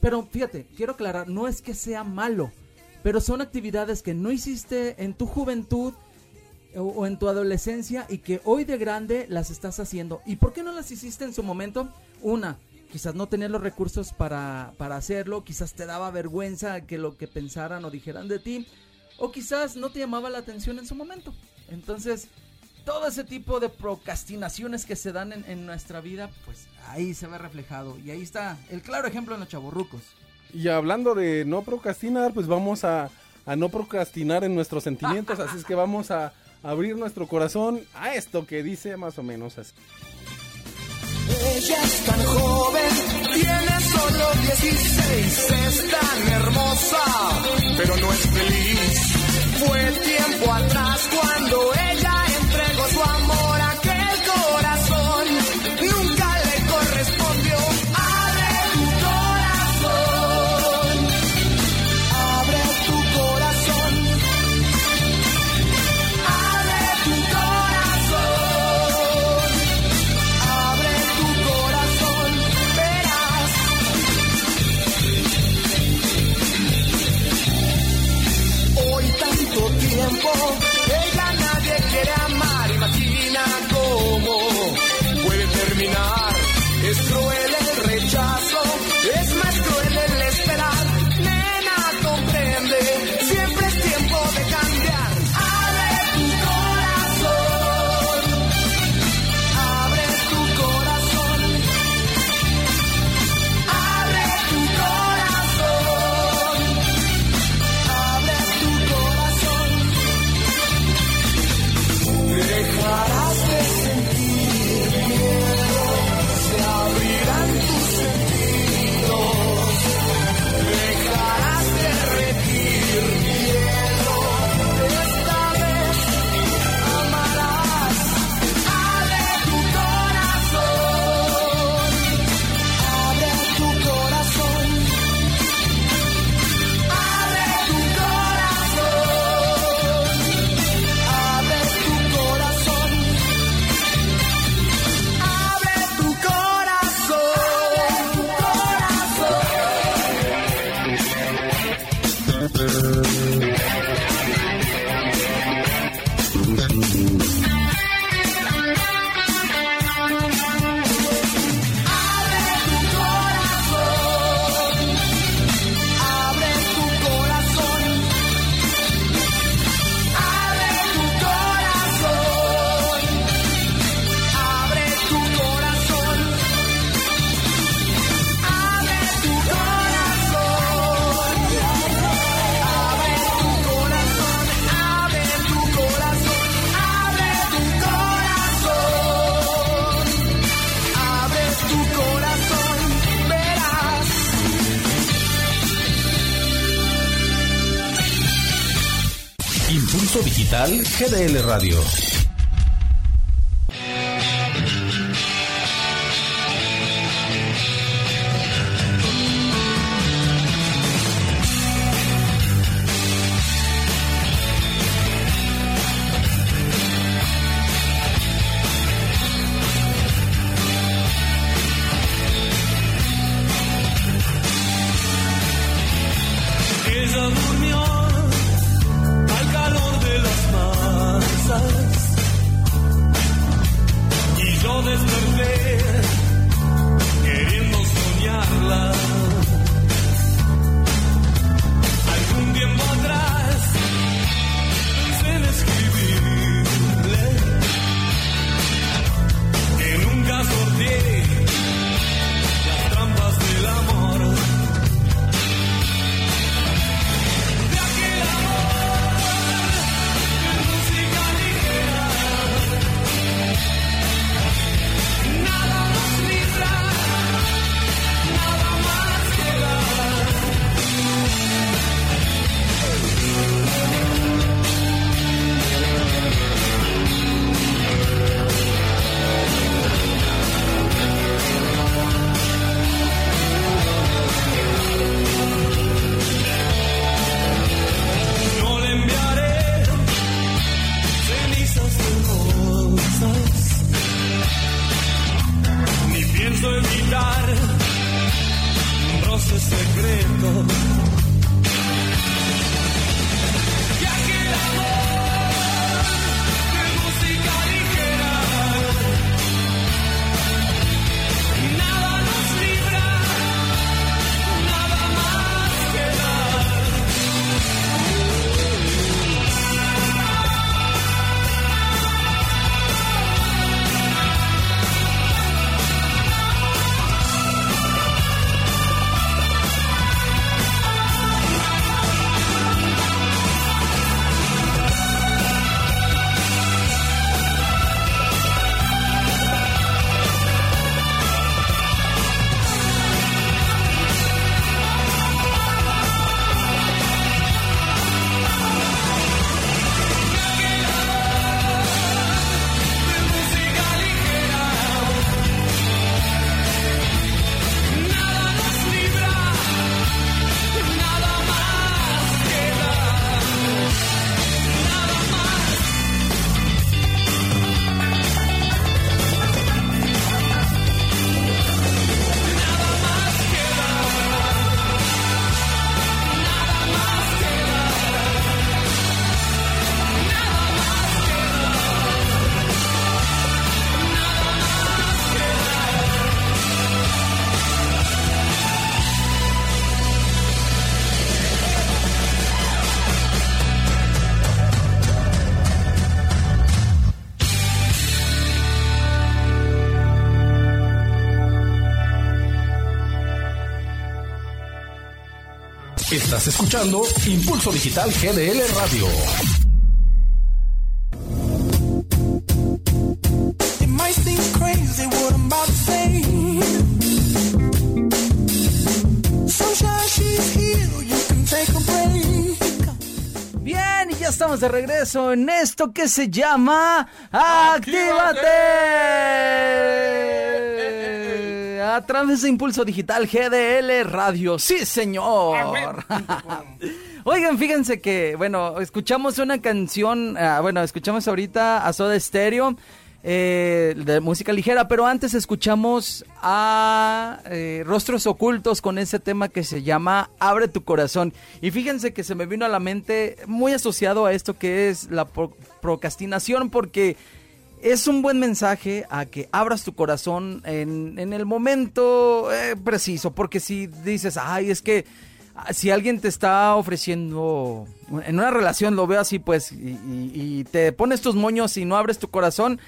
pero fíjate, quiero aclarar, no es que sea malo, pero son actividades que no hiciste en tu juventud o, o en tu adolescencia y que hoy de grande las estás haciendo. ¿Y por qué no las hiciste en su momento? Una, quizás no tenías los recursos para, para hacerlo, quizás te daba vergüenza que lo que pensaran o dijeran de ti, o quizás no te llamaba la atención en su momento. Entonces, todo ese tipo de procrastinaciones que se dan en, en nuestra vida, pues ahí se ve reflejado. Y ahí está el claro ejemplo en los chavorrucos. Y hablando de no procrastinar, pues vamos a, a no procrastinar en nuestros sentimientos, así es que vamos a abrir nuestro corazón a esto que dice más o menos así. Ella es tan joven, tiene solo 16, es tan hermosa, pero no es feliz. Fue tiempo atrás cuando ella entregó su amor GDL Radio. Estás escuchando Impulso Digital GDL Radio. Bien, y ya estamos de regreso en esto que se llama ¡Actívate! A través de Impulso Digital GDL Radio. ¡Sí, señor! *laughs* Oigan, fíjense que, bueno, escuchamos una canción, ah, bueno, escuchamos ahorita a Soda Stereo. eh, de música ligera, pero antes escuchamos a eh, Rostros Ocultos con ese tema que se llama Abre tu corazón. Y fíjense que se me vino a la mente muy asociado a esto que es la pro- procrastinación, porque es un buen mensaje a que abras tu corazón en, en el momento eh, preciso, porque si dices, ay, es que ah, si alguien te está ofreciendo en una relación, lo veo así, pues, y, te pones tus moños y no abres tu corazón,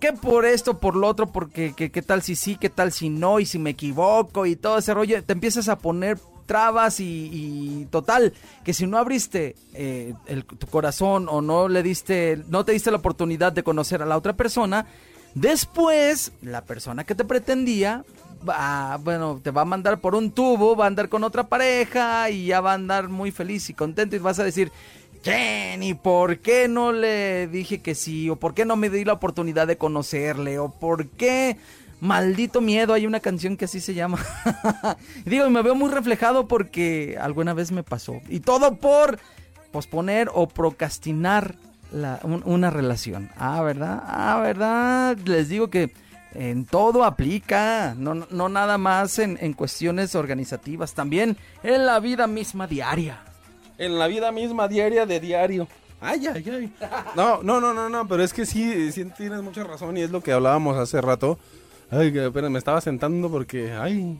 que por esto, por lo otro, porque que- qué tal si sí, qué tal si no, y si me equivoco y todo ese rollo, te empiezas a poner trabas y, total, que si no abriste eh, el- tu corazón o no le diste, no te diste la oportunidad de conocer a la otra persona, después la persona que te pretendía, va, bueno, te va a mandar por un tubo, va a andar con otra pareja y ya va a andar muy feliz y contento y vas a decir, Jenny, ¿por qué no le dije que sí? ¿O por qué no me di la oportunidad de conocerle? ¿O por qué? Maldito miedo, hay una canción que así se llama. *laughs* Digo, y me veo muy reflejado porque alguna vez me pasó. Y todo por posponer o procrastinar una relación. Ah, ¿verdad? Ah, ¿verdad? Les digo que en todo aplica, no, no nada más en, en cuestiones organizativas, también en la vida misma diaria. En la vida misma diaria de diario. Ay, ay, ay. No, no, no, no, no, pero es que sí, sí tienes mucha razón y es lo que hablábamos hace rato. Ay, que me estaba sentando porque, ay,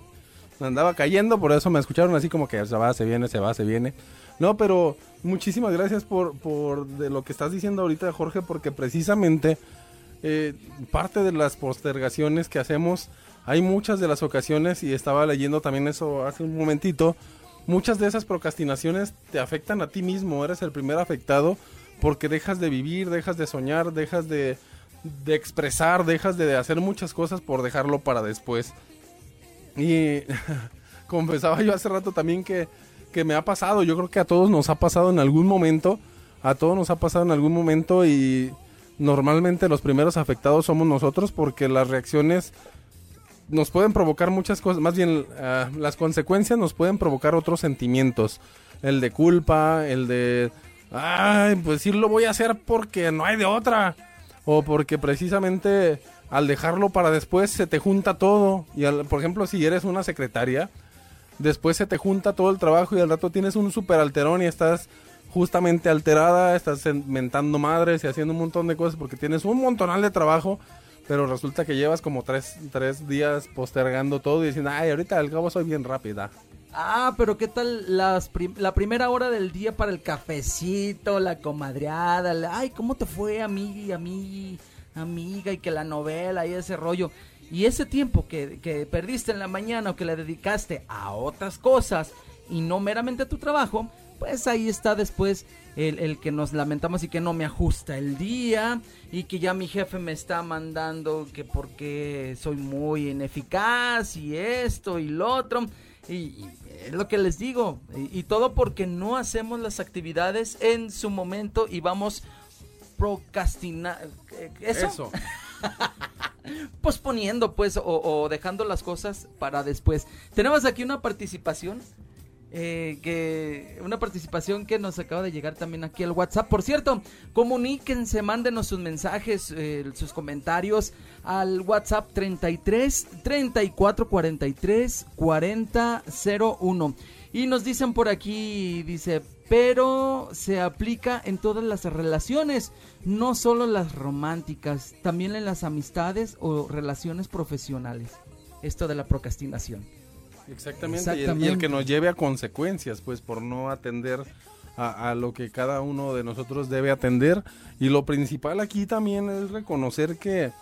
me andaba cayendo, por eso me escucharon así como que se va, se viene, se va, se viene. No, pero muchísimas gracias por, por de lo que estás diciendo ahorita, Jorge, porque precisamente eh, parte de las postergaciones que hacemos, hay muchas de las ocasiones, y estaba leyendo también eso hace un momentito, muchas de esas procrastinaciones te afectan a ti mismo, eres el primer afectado porque dejas de vivir, dejas de soñar, dejas de, de expresar, dejas de hacer muchas cosas por dejarlo para después. Y *laughs* confesaba yo hace rato también que, que me ha pasado, yo creo que a todos nos ha pasado en algún momento, a todos nos ha pasado en algún momento y normalmente los primeros afectados somos nosotros porque las reacciones nos pueden provocar muchas cosas, más bien ah, las consecuencias nos pueden provocar otros sentimientos, el de culpa, el de, ay, pues sí lo voy a hacer porque no hay de otra, o porque precisamente al dejarlo para después se te junta todo, y al- por ejemplo si eres una secretaria, después se te junta todo el trabajo y al rato tienes un super alterón y estás justamente alterada, estás en- mentando madres y haciendo un montón de cosas porque tienes un montonal de trabajo, pero resulta que llevas como tres, tres días postergando todo y diciendo, ay, ahorita al cabo soy bien rápida. Ah, pero ¿qué tal las prim- la primera hora del día para el cafecito, la comadreada? la- Ay, ¿cómo te fue, amiga, amiga, amiga? Y que la novela y ese rollo. Y ese tiempo que, que perdiste en la mañana o que le dedicaste a otras cosas y no meramente a tu trabajo, pues ahí está después el, el que nos lamentamos y que no me ajusta el día y que ya mi jefe me está mandando que porque soy muy ineficaz y esto y lo otro. Y, y es lo que les digo. Y, y todo porque no hacemos las actividades en su momento y vamos procrastinar. eh, ¿Eso? Eso. *laughs* Posponiendo, pues, o, o dejando las cosas para después. Tenemos aquí una participación. Eh, que una participación que nos acaba de llegar también aquí al WhatsApp. Por cierto, comuníquense, mándenos sus mensajes, eh, sus comentarios al WhatsApp 33 34 43 40 01. Y nos dicen por aquí, dice, pero se aplica en todas las relaciones, no solo las románticas, también en las amistades o relaciones profesionales. Esto de la procrastinación. Exactamente, y el- Y, el, Exactamente. que nos lleve a consecuencias, pues por no atender a, a lo que cada uno de nosotros debe atender. Y lo principal aquí también es reconocer que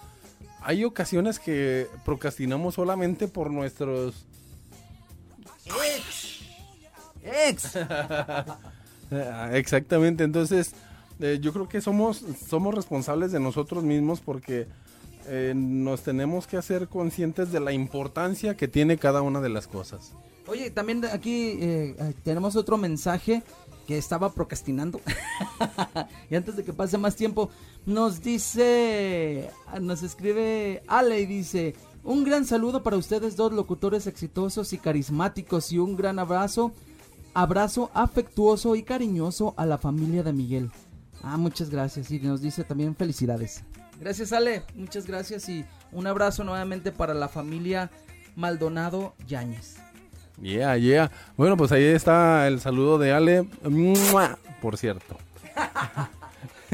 hay ocasiones que procrastinamos solamente por nuestros... Ex. Ah, *laughs* Exactamente, entonces eh, yo creo que somos, somos responsables de nosotros mismos porque eh, nos tenemos que hacer conscientes de la importancia que tiene cada una de las cosas. Oye, también aquí eh, eh, tenemos otro mensaje que estaba procrastinando. *laughs* y antes de que pase más tiempo, nos dice, nos escribe Ale y dice, un gran saludo para ustedes dos locutores exitosos y carismáticos y un gran abrazo, abrazo afectuoso y cariñoso a la familia de Miguel. Ah, muchas gracias y nos dice también felicidades. Gracias Ale, muchas gracias y un abrazo nuevamente para la familia Maldonado Yáñez. Yeah, yeah. Bueno, pues ahí está el saludo de Ale. ¡Mua! Por cierto.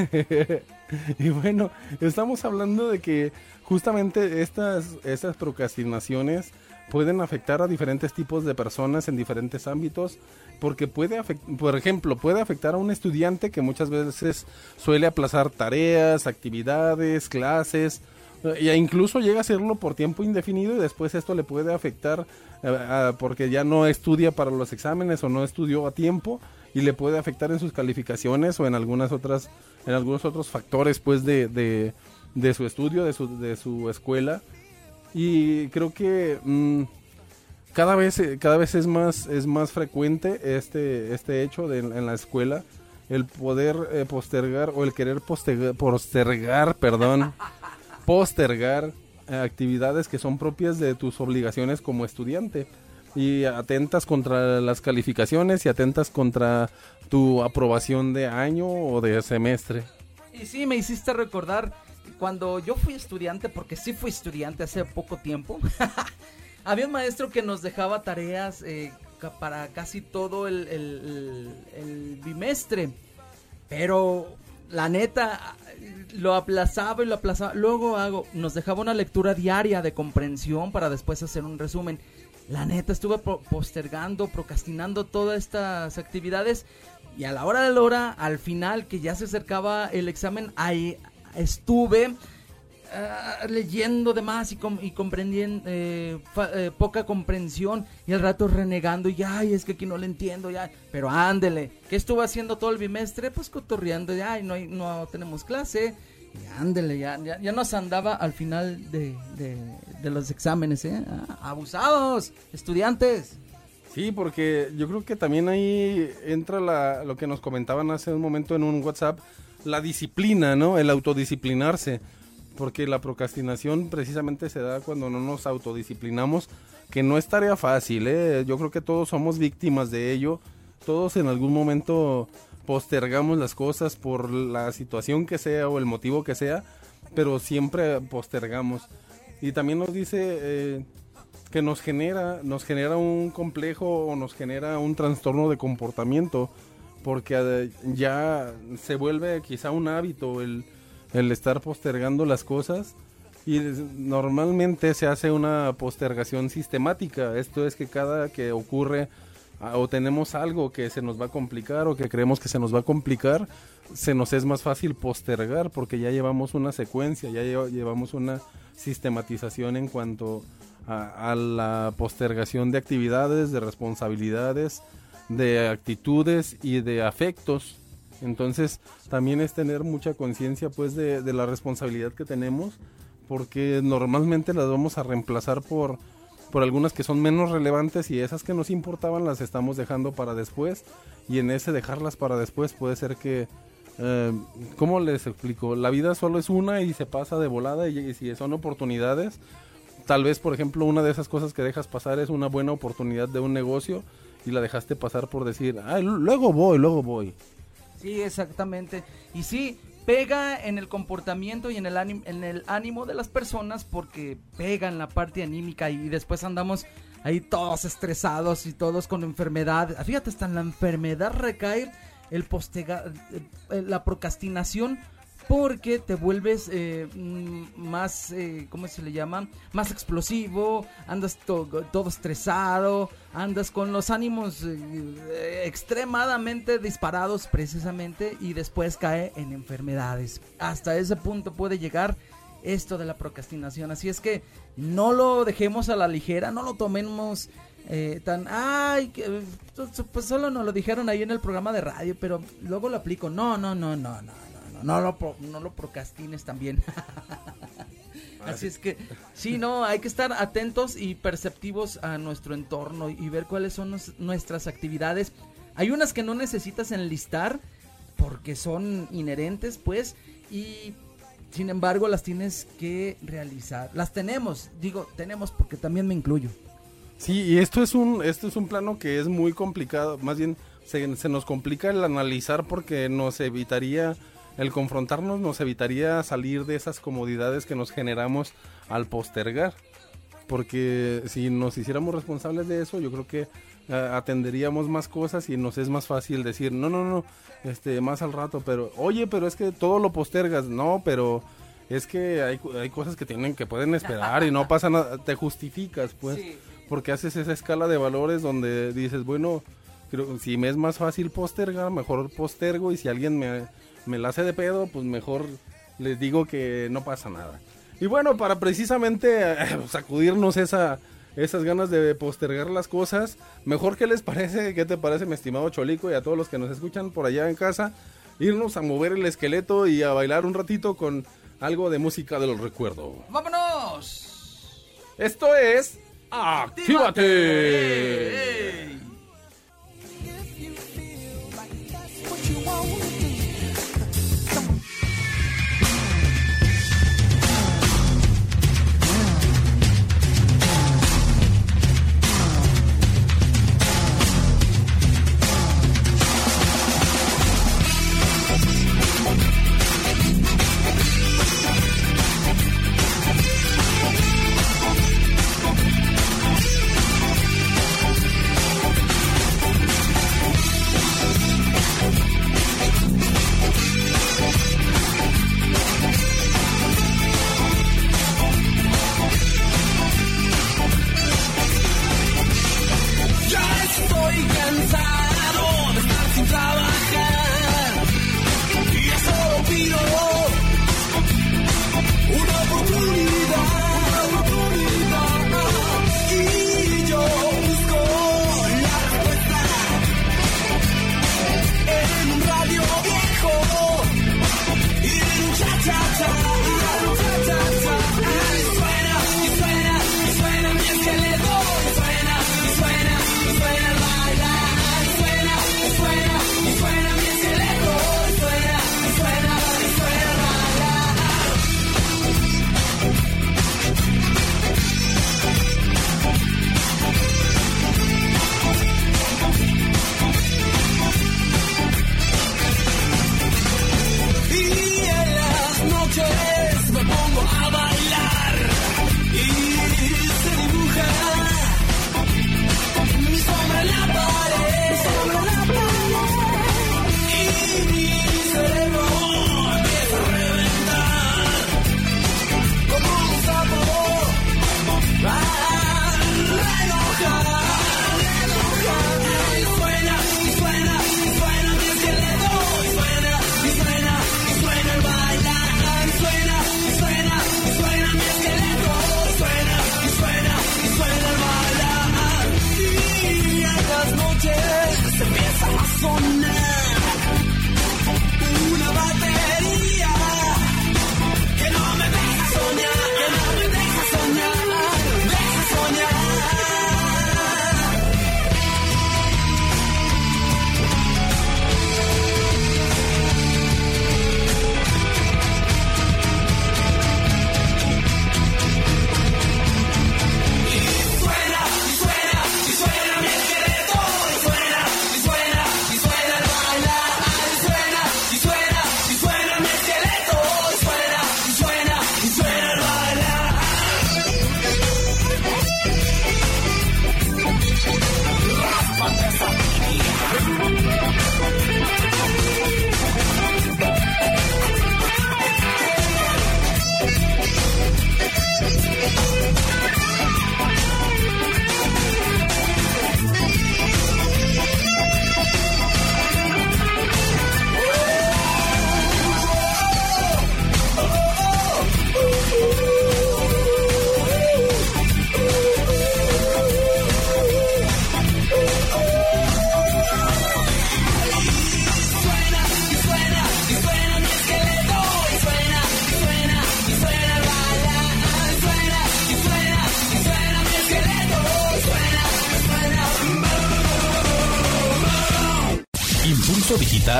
*laughs* y bueno, estamos hablando de que justamente estas, estas procrastinaciones pueden afectar a diferentes tipos de personas en diferentes ámbitos, porque puede afectar, por ejemplo, puede afectar a un estudiante que muchas veces suele aplazar tareas, actividades, clases, e incluso llega a hacerlo por tiempo indefinido y después esto le puede afectar eh, porque ya no estudia para los exámenes o no estudió a tiempo y le puede afectar en sus calificaciones o en algunas otras en algunos otros factores pues de, de, de su estudio de su, de su escuela y creo que mm, cada vez eh, cada vez es más es más frecuente este este hecho de, en la escuela el poder eh, postergar o el querer postergar, postergar perdón *laughs* postergar eh, actividades que son propias de tus obligaciones como estudiante y atentas contra las calificaciones y atentas contra tu aprobación de año o de semestre. Y sí, me hiciste recordar cuando yo fui estudiante, porque sí fui estudiante hace poco tiempo, *laughs* había un maestro que nos dejaba tareas eh, para casi todo el, bimestre. Pero la neta, lo aplazaba y lo aplazaba. Luego hago, nos dejaba una lectura diaria de comprensión para después hacer un resumen. La neta, estuve postergando, procrastinando todas estas actividades. Y a la hora de la hora, al final, que ya se acercaba el examen, ahí estuve ah, leyendo de más y, com- y comprendiendo eh, eh, poca comprensión y al rato renegando y ay es que aquí no le entiendo ya pero ándele ¿qué estuvo haciendo todo el bimestre? pues cotorreando ya ay, no, no tenemos clase y ándele ya, ya, ya nos andaba al final de, de- de los exámenes ¿eh? Ah, abusados estudiantes Sí, porque yo creo que también ahí entra la, lo que nos comentaban hace un momento en un WhatsApp, la disciplina, ¿no? El autodisciplinarse. Porque la procrastinación precisamente se da cuando no nos autodisciplinamos, que no es tarea fácil, ¿eh? Yo creo que todos somos víctimas de ello. Todos en algún momento postergamos las cosas por la situación que sea o el motivo que sea, pero siempre postergamos. Y también nos dice... eh, que nos genera, nos genera un complejo o nos genera un trastorno de comportamiento, porque eh, ya se vuelve quizá un hábito el, el estar postergando las cosas y normalmente se hace una postergación sistemática. Esto es que cada que ocurre ah, o tenemos algo que se nos va a complicar o que creemos que se nos va a complicar, se nos es más fácil postergar porque ya llevamos una secuencia, ya lle- llevamos una sistematización en cuanto a, a la postergación de actividades, de responsabilidades, de actitudes y de afectos. Entonces también es tener mucha conciencia pues de, de la responsabilidad que tenemos porque normalmente las vamos a reemplazar por, por algunas que son menos relevantes y esas que nos importaban las estamos dejando para después y en ese dejarlas para después puede ser que eh, ¿cómo les explico? La vida solo es una y se pasa de volada y, y si son oportunidades tal vez por ejemplo una de esas cosas que dejas pasar es una buena oportunidad de un negocio y la dejaste pasar por decir, "Ay, luego voy, luego voy. Sí, exactamente. Y sí, pega en el comportamiento y en el, ánimo, en el ánimo de las personas porque pega en la parte anímica y después andamos ahí todos estresados y todos con enfermedad. Fíjate, hasta en la enfermedad recae el postega, eh, la procrastinación porque te vuelves eh, mm, más, eh, ¿cómo se le llama? Más explosivo, andas to- todo estresado, andas con los ánimos eh, extremadamente disparados precisamente y después cae en enfermedades. Hasta ese punto puede llegar esto de la procrastinación. Así es que no lo dejemos a la ligera, no lo tomemos eh, tan, ay, que, pues solo nos lo dijeron ahí en el programa de radio, pero luego lo aplico. No, no, no, no, no, no, no, pro- no lo procrastines también. *laughs* Así es que, sí, no, hay que estar atentos y perceptivos a nuestro entorno y ver cuáles son nos- nuestras actividades. Hay unas que no necesitas enlistar porque son inherentes, pues, y sin embargo las tienes que realizar. Las tenemos, digo, tenemos porque también me incluyo. Sí, y esto es un esto es un plano que es muy complicado, más bien se, se nos complica el analizar porque nos evitaría el confrontarnos, nos evitaría salir de esas comodidades que nos generamos al postergar. Porque si nos hiciéramos responsables de eso, yo creo que eh, atenderíamos más cosas y nos es más fácil decir, no, no, no, este, más al rato, pero, oye, pero es que todo lo postergas, no, pero es que hay, hay cosas que tienen que pueden esperar y no *laughs* pasa nada, te justificas, pues, porque haces esa escala de valores donde dices, bueno, creo, si me es más fácil postergar, mejor postergo y si alguien me, me la hace de pedo, pues mejor les digo que no pasa nada. Y bueno, para precisamente eh, sacudirnos esa, esas ganas de postergar las cosas, mejor que les parece, ¿qué te parece mi estimado Cholico y a todos los que nos escuchan por allá en casa? Irnos a mover el esqueleto y a bailar un ratito con algo de música de los recuerdos. ¡Vámonos! Esto es Actívate. ¡Ey!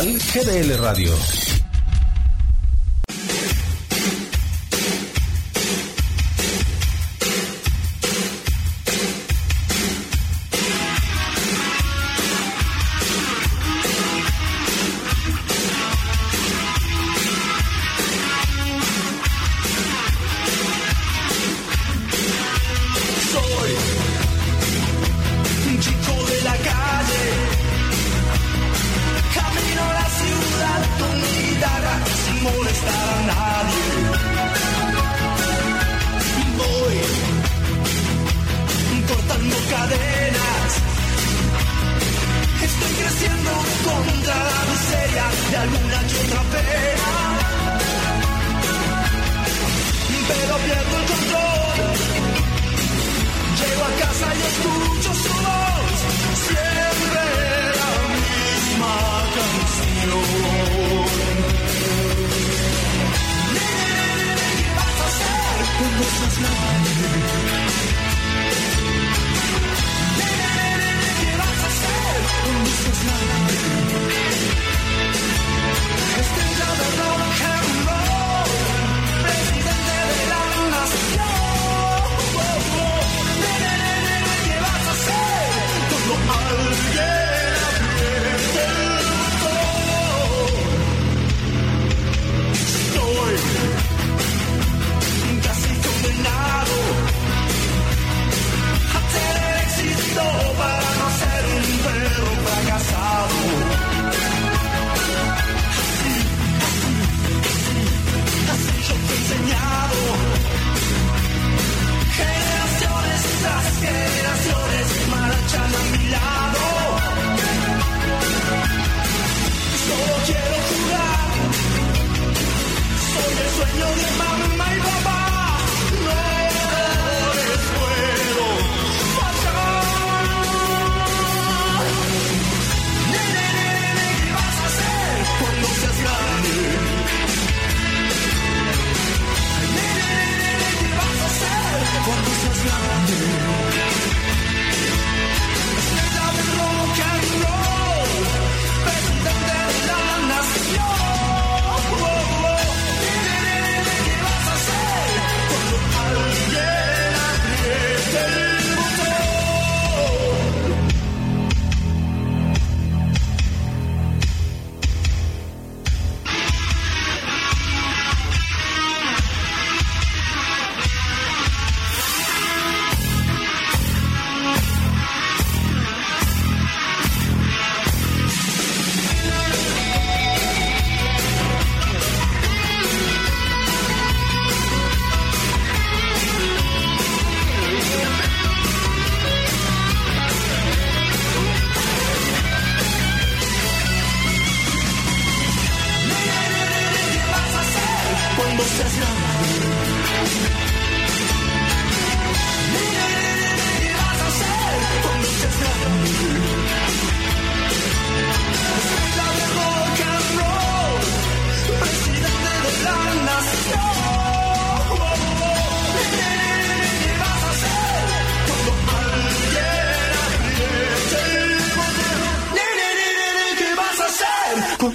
Digital GDL Radio.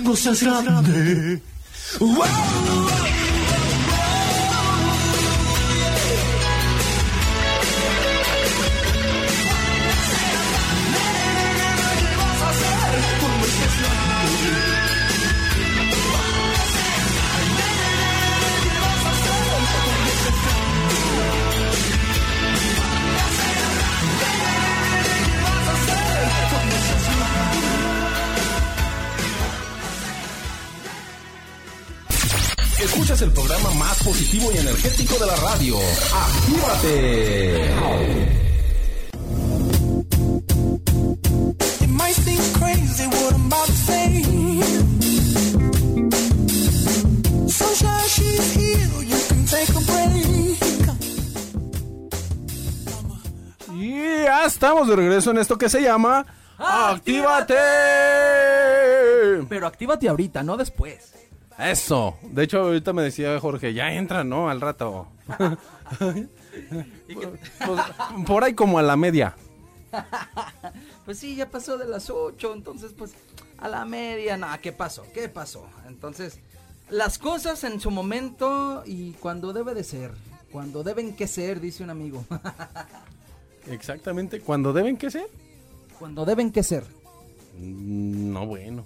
no seas grande. ¡Wow! activo y energético de la radio. ¡Actívate! Y ya estamos de regreso en esto que se llama ¡Actívate! Pero actívate ahorita, no después. Eso. De hecho, ahorita me decía Jorge, ya entra, ¿no? Al rato. *laughs* Pues, por, ahí como a la media. *laughs* pues sí, ya pasó de las 8, entonces pues a la media, nada, ¿qué pasó? ¿Qué pasó? Entonces, las cosas en su momento y cuando debe de ser, cuando deben que ser, dice un amigo. *laughs* Exactamente, cuando deben que ser. Cuando deben que ser. Mm, no, bueno.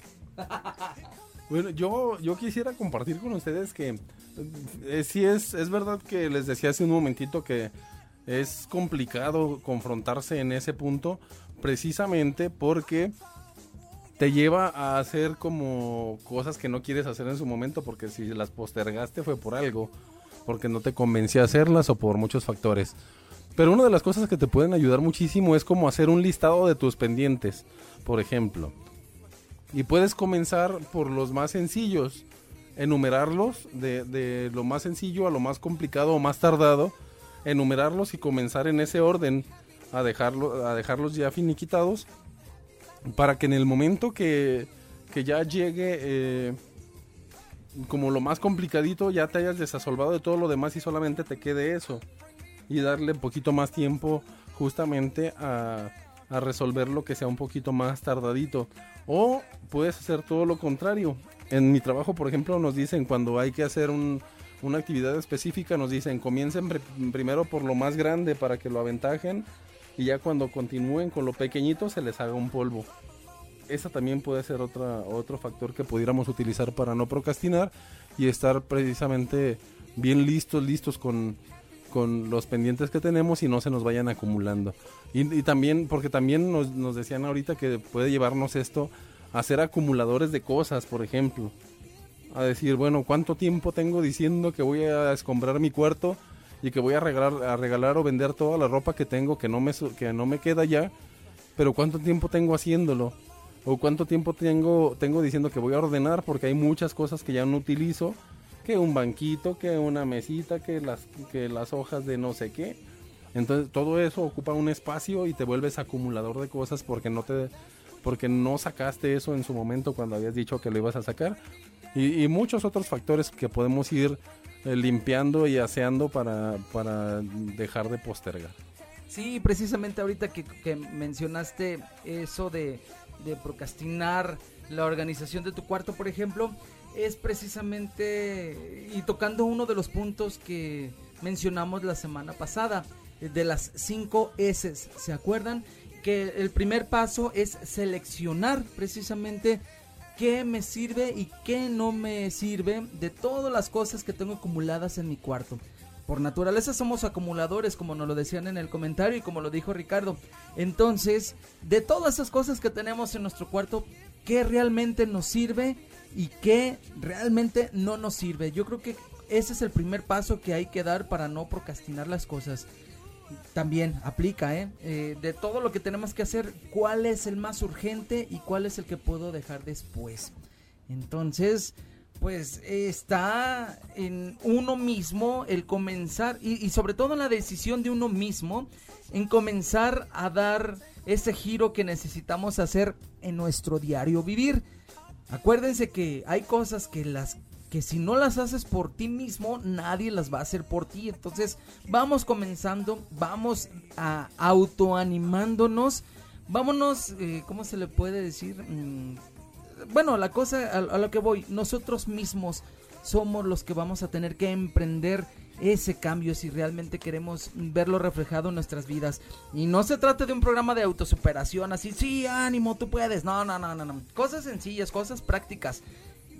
Bueno, yo, yo quisiera compartir con ustedes que eh, sí es, es verdad que les decía hace un momentito que es complicado confrontarse en ese punto precisamente porque te lleva a hacer como cosas que no quieres hacer en su momento porque si las postergaste fue por algo, porque no te convencí a hacerlas o por muchos factores. Pero una de las cosas que te pueden ayudar muchísimo es como hacer un listado de tus pendientes, por ejemplo. Y puedes comenzar por los más sencillos, enumerarlos de, de lo más sencillo a lo más complicado o más tardado, enumerarlos y comenzar en ese orden a, dejarlo, a dejarlos ya finiquitados para que en el momento que, que ya llegue eh, como lo más complicadito ya te hayas desasolvado de todo lo demás y solamente te quede eso y darle un poquito más tiempo justamente a, a resolver lo que sea un poquito más tardadito. O puedes hacer todo lo contrario. En mi trabajo, por ejemplo, nos dicen cuando hay que hacer un- una actividad específica, nos dicen comiencen pri- primero por lo más grande para que lo aventajen y ya cuando continúen con lo pequeñito se les haga un polvo. Esa también puede ser otra, otro factor que pudiéramos utilizar para no procrastinar y estar precisamente bien listos, listos con, con los pendientes que tenemos y no se nos vayan acumulando. Y, también, porque también nos, nos decían ahorita que puede llevarnos esto a ser acumuladores de cosas, por ejemplo. A decir, bueno, ¿cuánto tiempo tengo diciendo que voy a escombrar mi cuarto y que voy a regalar, a regalar o vender toda la ropa que tengo que no me, que no me queda ya? Pero ¿cuánto tiempo tengo haciéndolo? ¿O cuánto tiempo tengo, tengo diciendo que voy a ordenar? Porque hay muchas cosas que ya no utilizo. Que un banquito, que una mesita, que las, que las hojas de no sé qué. Entonces todo eso ocupa un espacio y te vuelves acumulador de cosas porque no te porque no sacaste eso en su momento cuando habías dicho que lo ibas a sacar y, muchos otros factores que podemos ir eh, limpiando y aseando para, para dejar de postergar. Sí, precisamente ahorita que, que mencionaste eso de, de procrastinar la organización de tu cuarto, por ejemplo, es precisamente y tocando uno de los puntos que mencionamos la semana pasada, eh, de las cinco S, ¿se acuerdan? Que el primer paso es seleccionar precisamente qué me sirve y qué no me sirve de todas las cosas que tengo acumuladas en mi cuarto. Por naturaleza somos acumuladores, como nos lo decían en el comentario y como lo dijo Ricardo. Entonces, de todas esas cosas que tenemos en nuestro cuarto, ¿qué realmente nos sirve y qué realmente no nos sirve? Yo creo que ese es el primer paso que hay que dar para no procrastinar las cosas. También aplica, ¿eh? Eh, De todo lo que tenemos que hacer, ¿cuál es el más urgente y cuál es el que puedo dejar después? Entonces, pues está en uno mismo el comenzar y, y sobre todo en la decisión de uno mismo en comenzar a dar ese giro que necesitamos hacer en nuestro diario vivir. Acuérdense que hay cosas que las que si no las haces por ti mismo, nadie las va a hacer por ti. Entonces, vamos comenzando, vamos a autoanimándonos. Vámonos, eh, ¿cómo se le puede decir? Mm, bueno, la cosa a, a lo que voy, nosotros mismos somos los que vamos a tener que emprender ese cambio si realmente queremos verlo reflejado en nuestras vidas. Y no se trata de un programa de autosuperación, así, sí, ánimo, tú puedes. No, no, no, no, no. Cosas sencillas, cosas prácticas.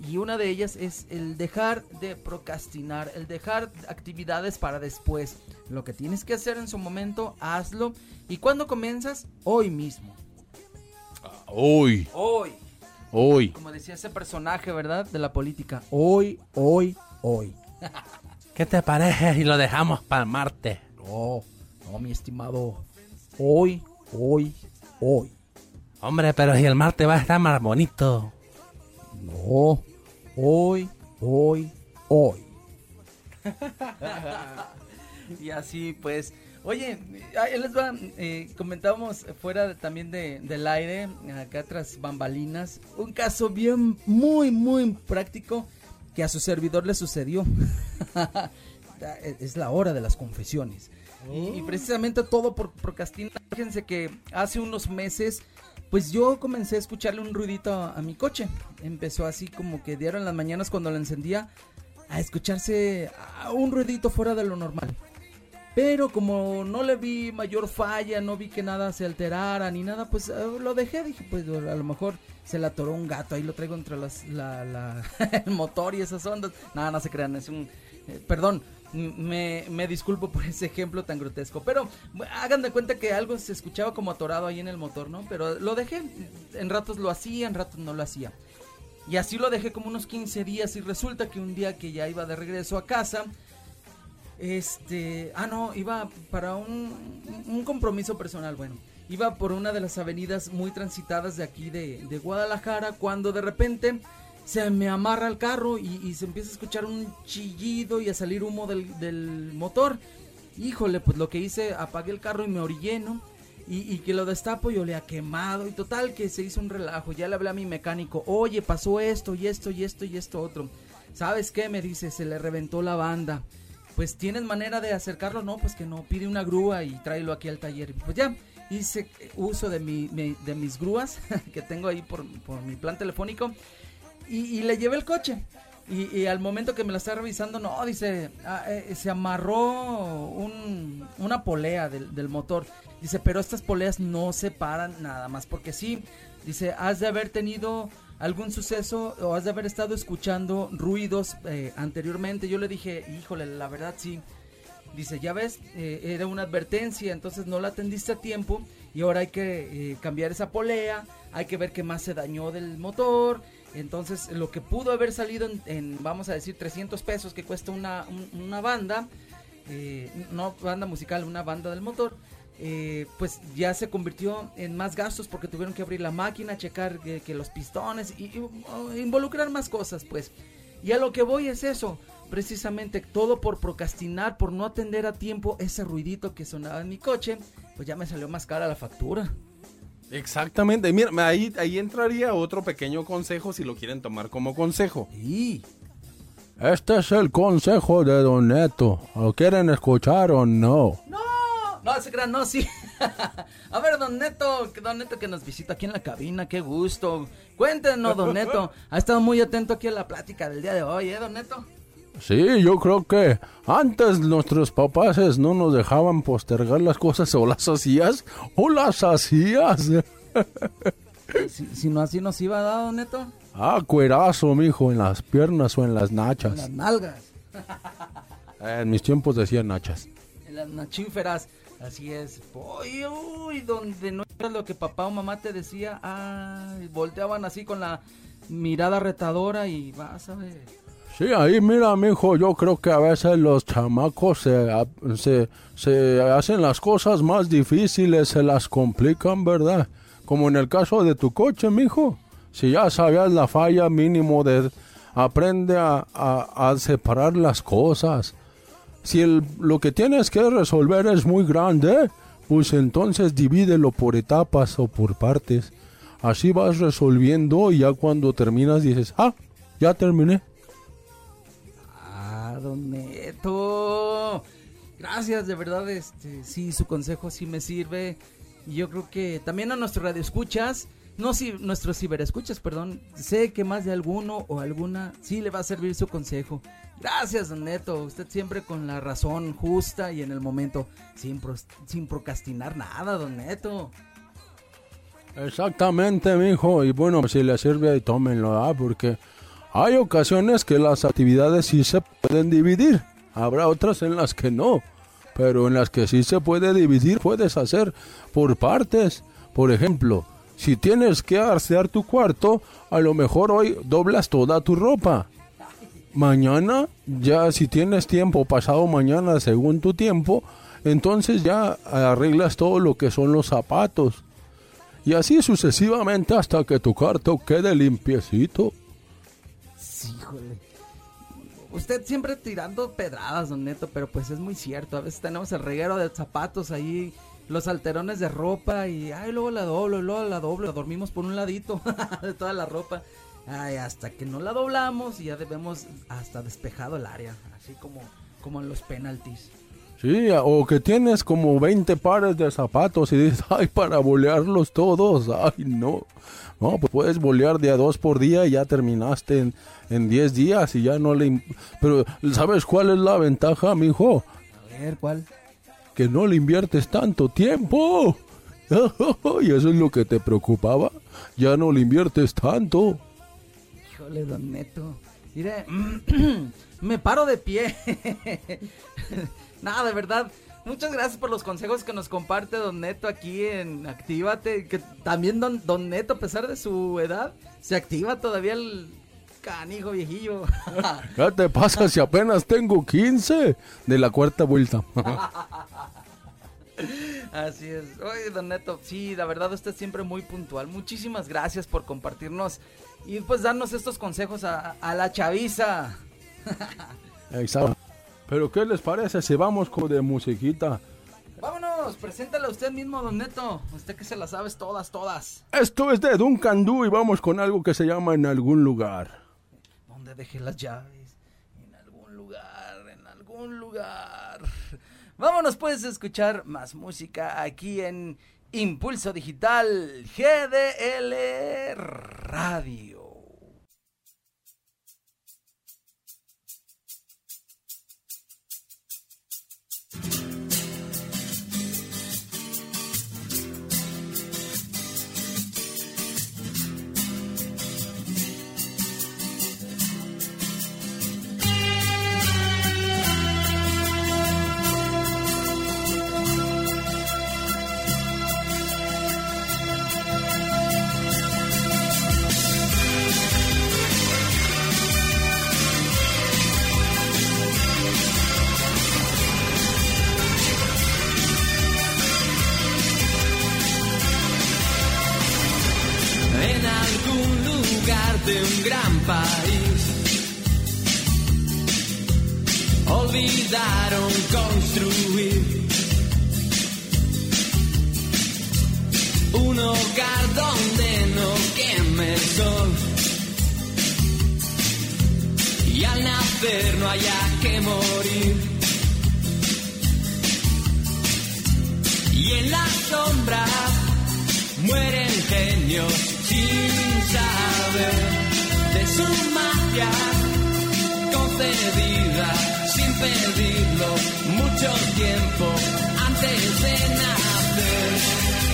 Y una de ellas es el dejar de procrastinar, el dejar actividades para después. Lo que tienes que hacer en su momento, hazlo. ¿Y cuando comienzas? Hoy mismo. Hoy, Hoy. hoy. Como decía ese personaje, ¿verdad? De la política. Hoy, hoy, hoy. *laughs* ¿Qué te parece si lo dejamos para el martes? No, no, mi estimado. Hoy, hoy, hoy. Hombre, pero si el martes va a estar más bonito. No, hoy, hoy, hoy. *laughs* y así pues. Oye, ahí les va, eh, comentábamos fuera de- también de, del aire, acá tras bambalinas, un caso bien, muy, muy práctico que a su servidor le sucedió. *laughs* es la hora de las confesiones. Y, y precisamente todo por procrastinar. Fíjense que hace unos meses pues yo comencé a escucharle un ruidito a, a mi coche. Empezó así como que dieron las mañanas cuando lo encendía a escucharse a un ruidito fuera de lo normal. Pero como no le vi mayor falla, no vi que nada se alterara ni nada, pues eh, lo dejé. Dije, pues a lo mejor se le atoró un gato, ahí lo traigo entre las, la, la- *laughs* el motor y esas ondas. Nada, no se crean, es un... eh, perdón, me, me disculpo por ese ejemplo tan grotesco. Pero hagan de cuenta que algo se escuchaba como atorado ahí en el motor, ¿no? Pero lo dejé. En ratos lo hacía, en ratos no lo hacía. Y así lo dejé como unos 15 días y resulta que un día que ya iba de regreso a casa, este, ah no, iba para un, un compromiso personal, bueno, iba por una de las avenidas muy transitadas de aquí de, Guadalajara cuando de repente se me amarra el carro y, se empieza a escuchar un chillido y a salir humo del, del motor. Híjole, pues lo que hice, apagué el carro y me orillé, ¿no? Y, y que lo destapo y olía quemado y total que se hizo un relajo. Ya le hablé a mi mecánico, oye, pasó esto y esto y esto y esto otro. ¿Sabes qué? Me dice, se le reventó la banda. Pues tienes manera de acercarlo, no, pues que no, pide una grúa y tráelo aquí al taller. Pues ya, hice uso de, mi, de mis grúas *laughs* que tengo ahí por, por mi plan telefónico y, le llevé el coche. Y, al momento que me la está revisando, no, dice, ah, eh, se amarró un- una polea del, del motor. Dice, pero estas poleas no se paran nada más porque sí. Dice, has de haber tenido algún suceso o has de haber estado escuchando ruidos eh, anteriormente. Yo le dije, híjole, la verdad sí. Dice, ya ves, eh, era una advertencia, entonces no la atendiste a tiempo y ahora hay que eh, cambiar esa polea, hay que ver qué más se dañó del motor. Entonces, lo que pudo haber salido en, vamos a decir, 300 pesos que cuesta una, un- una banda, eh, no banda musical, una banda del motor, eh, pues ya se convirtió en más gastos porque tuvieron que abrir la máquina, checar que, que los pistones y, y, uh, involucrar más cosas, pues. Y a lo que voy es eso, precisamente todo por procrastinar, por no atender a tiempo ese ruidito que sonaba en mi coche, pues ya me salió más cara la factura. Exactamente. Mira, ahí, ahí entraría otro pequeño consejo si lo quieren tomar como consejo. Y Este es el consejo de Don Neto. ¿Lo quieren escuchar o no? no, no ese gran no, sí. *laughs* a ver, don Neto, don Neto que nos visita aquí en la cabina, qué gusto. Cuéntenos, don Neto. Ha estado muy atento aquí a la plática del día de hoy, ¿eh, don Neto? Sí, yo creo que antes nuestros papás no nos dejaban postergar las cosas o las hacías o las hacías. *laughs* Si, si no así nos iba a dar, don Neto, Ah, cuerazo, mijo, en las piernas o en las en nachas. las nalgas. *laughs* En mis tiempos decían nachas. En las nachíferas. Así es. Uy, uy, donde no era lo que papá o mamá te decía, ay, volteaban así con la mirada retadora y vas a ver. Sí, ahí mira, mijo, yo creo que a veces los chamacos se, se, se hacen las cosas más difíciles, se las complican, ¿verdad? Como en el caso de tu coche, mijo. Si ya sabías la falla mínimo de... Aprende a- a separar las cosas. Si el, lo que tienes que resolver es muy grande, pues entonces divídelo por etapas o por partes. Así vas resolviendo y ya cuando terminas dices, ah, ya terminé. Ah, don Neto. Gracias, de verdad, este, sí, su consejo sí me sirve. Yo creo que también a nuestro radio escuchas, no si nuestros ciberescuchas, perdón, sé que más de alguno o alguna sí le va a servir su consejo. Gracias, don Neto, usted siempre con la razón justa y en el momento, sin, pros- sin procrastinar nada, don Neto. Exactamente, mijo. Y bueno, si le sirve, ahí tómenlo, ¿ah? Porque hay ocasiones que las actividades sí se pueden dividir. Habrá otras en las que no. Pero en las que sí se puede dividir, puedes hacer por partes. Por ejemplo, si tienes que asear tu cuarto, a lo mejor hoy doblas toda tu ropa. Mañana, ya si tienes tiempo, pasado mañana según tu tiempo, entonces ya arreglas todo lo que son los zapatos. Y así sucesivamente hasta que tu cuarto quede limpiecito. Sí, híjole. Usted siempre tirando pedradas, don Neto, pero pues es muy cierto. A veces tenemos el reguero de zapatos ahí, los alterones de ropa y ay, luego la doblo, luego la doblo, dormimos por un ladito *laughs* de toda la ropa. Ay, hasta que no la doblamos y ya debemos hasta despejado el área, así como, como en los penaltis. Sí, o que tienes como 20 pares de zapatos y dices, ay, para bolearlos todos, ay, no. No, pues puedes bolear de a dos por día y ya terminaste en, en 10 días y ya no le... Pero, ¿sabes cuál es la ventaja, mijo? A ver, ¿cuál? Que no le inviertes tanto tiempo. *laughs* y eso es lo que te preocupaba. Ya no le inviertes tanto. Híjole, don Neto. Mire, *clears throat* me paro de pie. *laughs* Nada, de verdad. Muchas gracias por los consejos que nos comparte Don Neto aquí en Actívate. Que también Don, don Neto, a pesar de su edad, se activa todavía el canijo viejillo. *laughs* ¿Qué te pasa si apenas tengo 15 de la cuarta vuelta? *laughs* Así es. Oye, Don Neto, sí, la verdad usted siempre muy puntual. Muchísimas gracias por compartirnos y pues darnos estos consejos a, a la chaviza. *laughs* Exacto. Pero ¿qué les parece si vamos con de musiquita? Vámonos, preséntala usted mismo, Don Neto. Usted que se las sabes todas, todas. Esto es de Duncan Du y vamos con algo que se llama En algún lugar. ¿Dónde dejé las llaves? En algún lugar, en algún lugar. Vámonos pues a escuchar más música aquí en Impulso Digital GDL Radio. Y al nacer no haya que morir. Y en la sombra mueren genios sin saber de su magia concedida sin pedirlo mucho tiempo antes de nacer.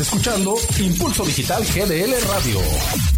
Escuchando Impulso Digital GDL Radio.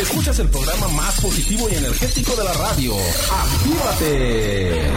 Escuchas el programa más positivo y energético de la radio. ¡Actívate!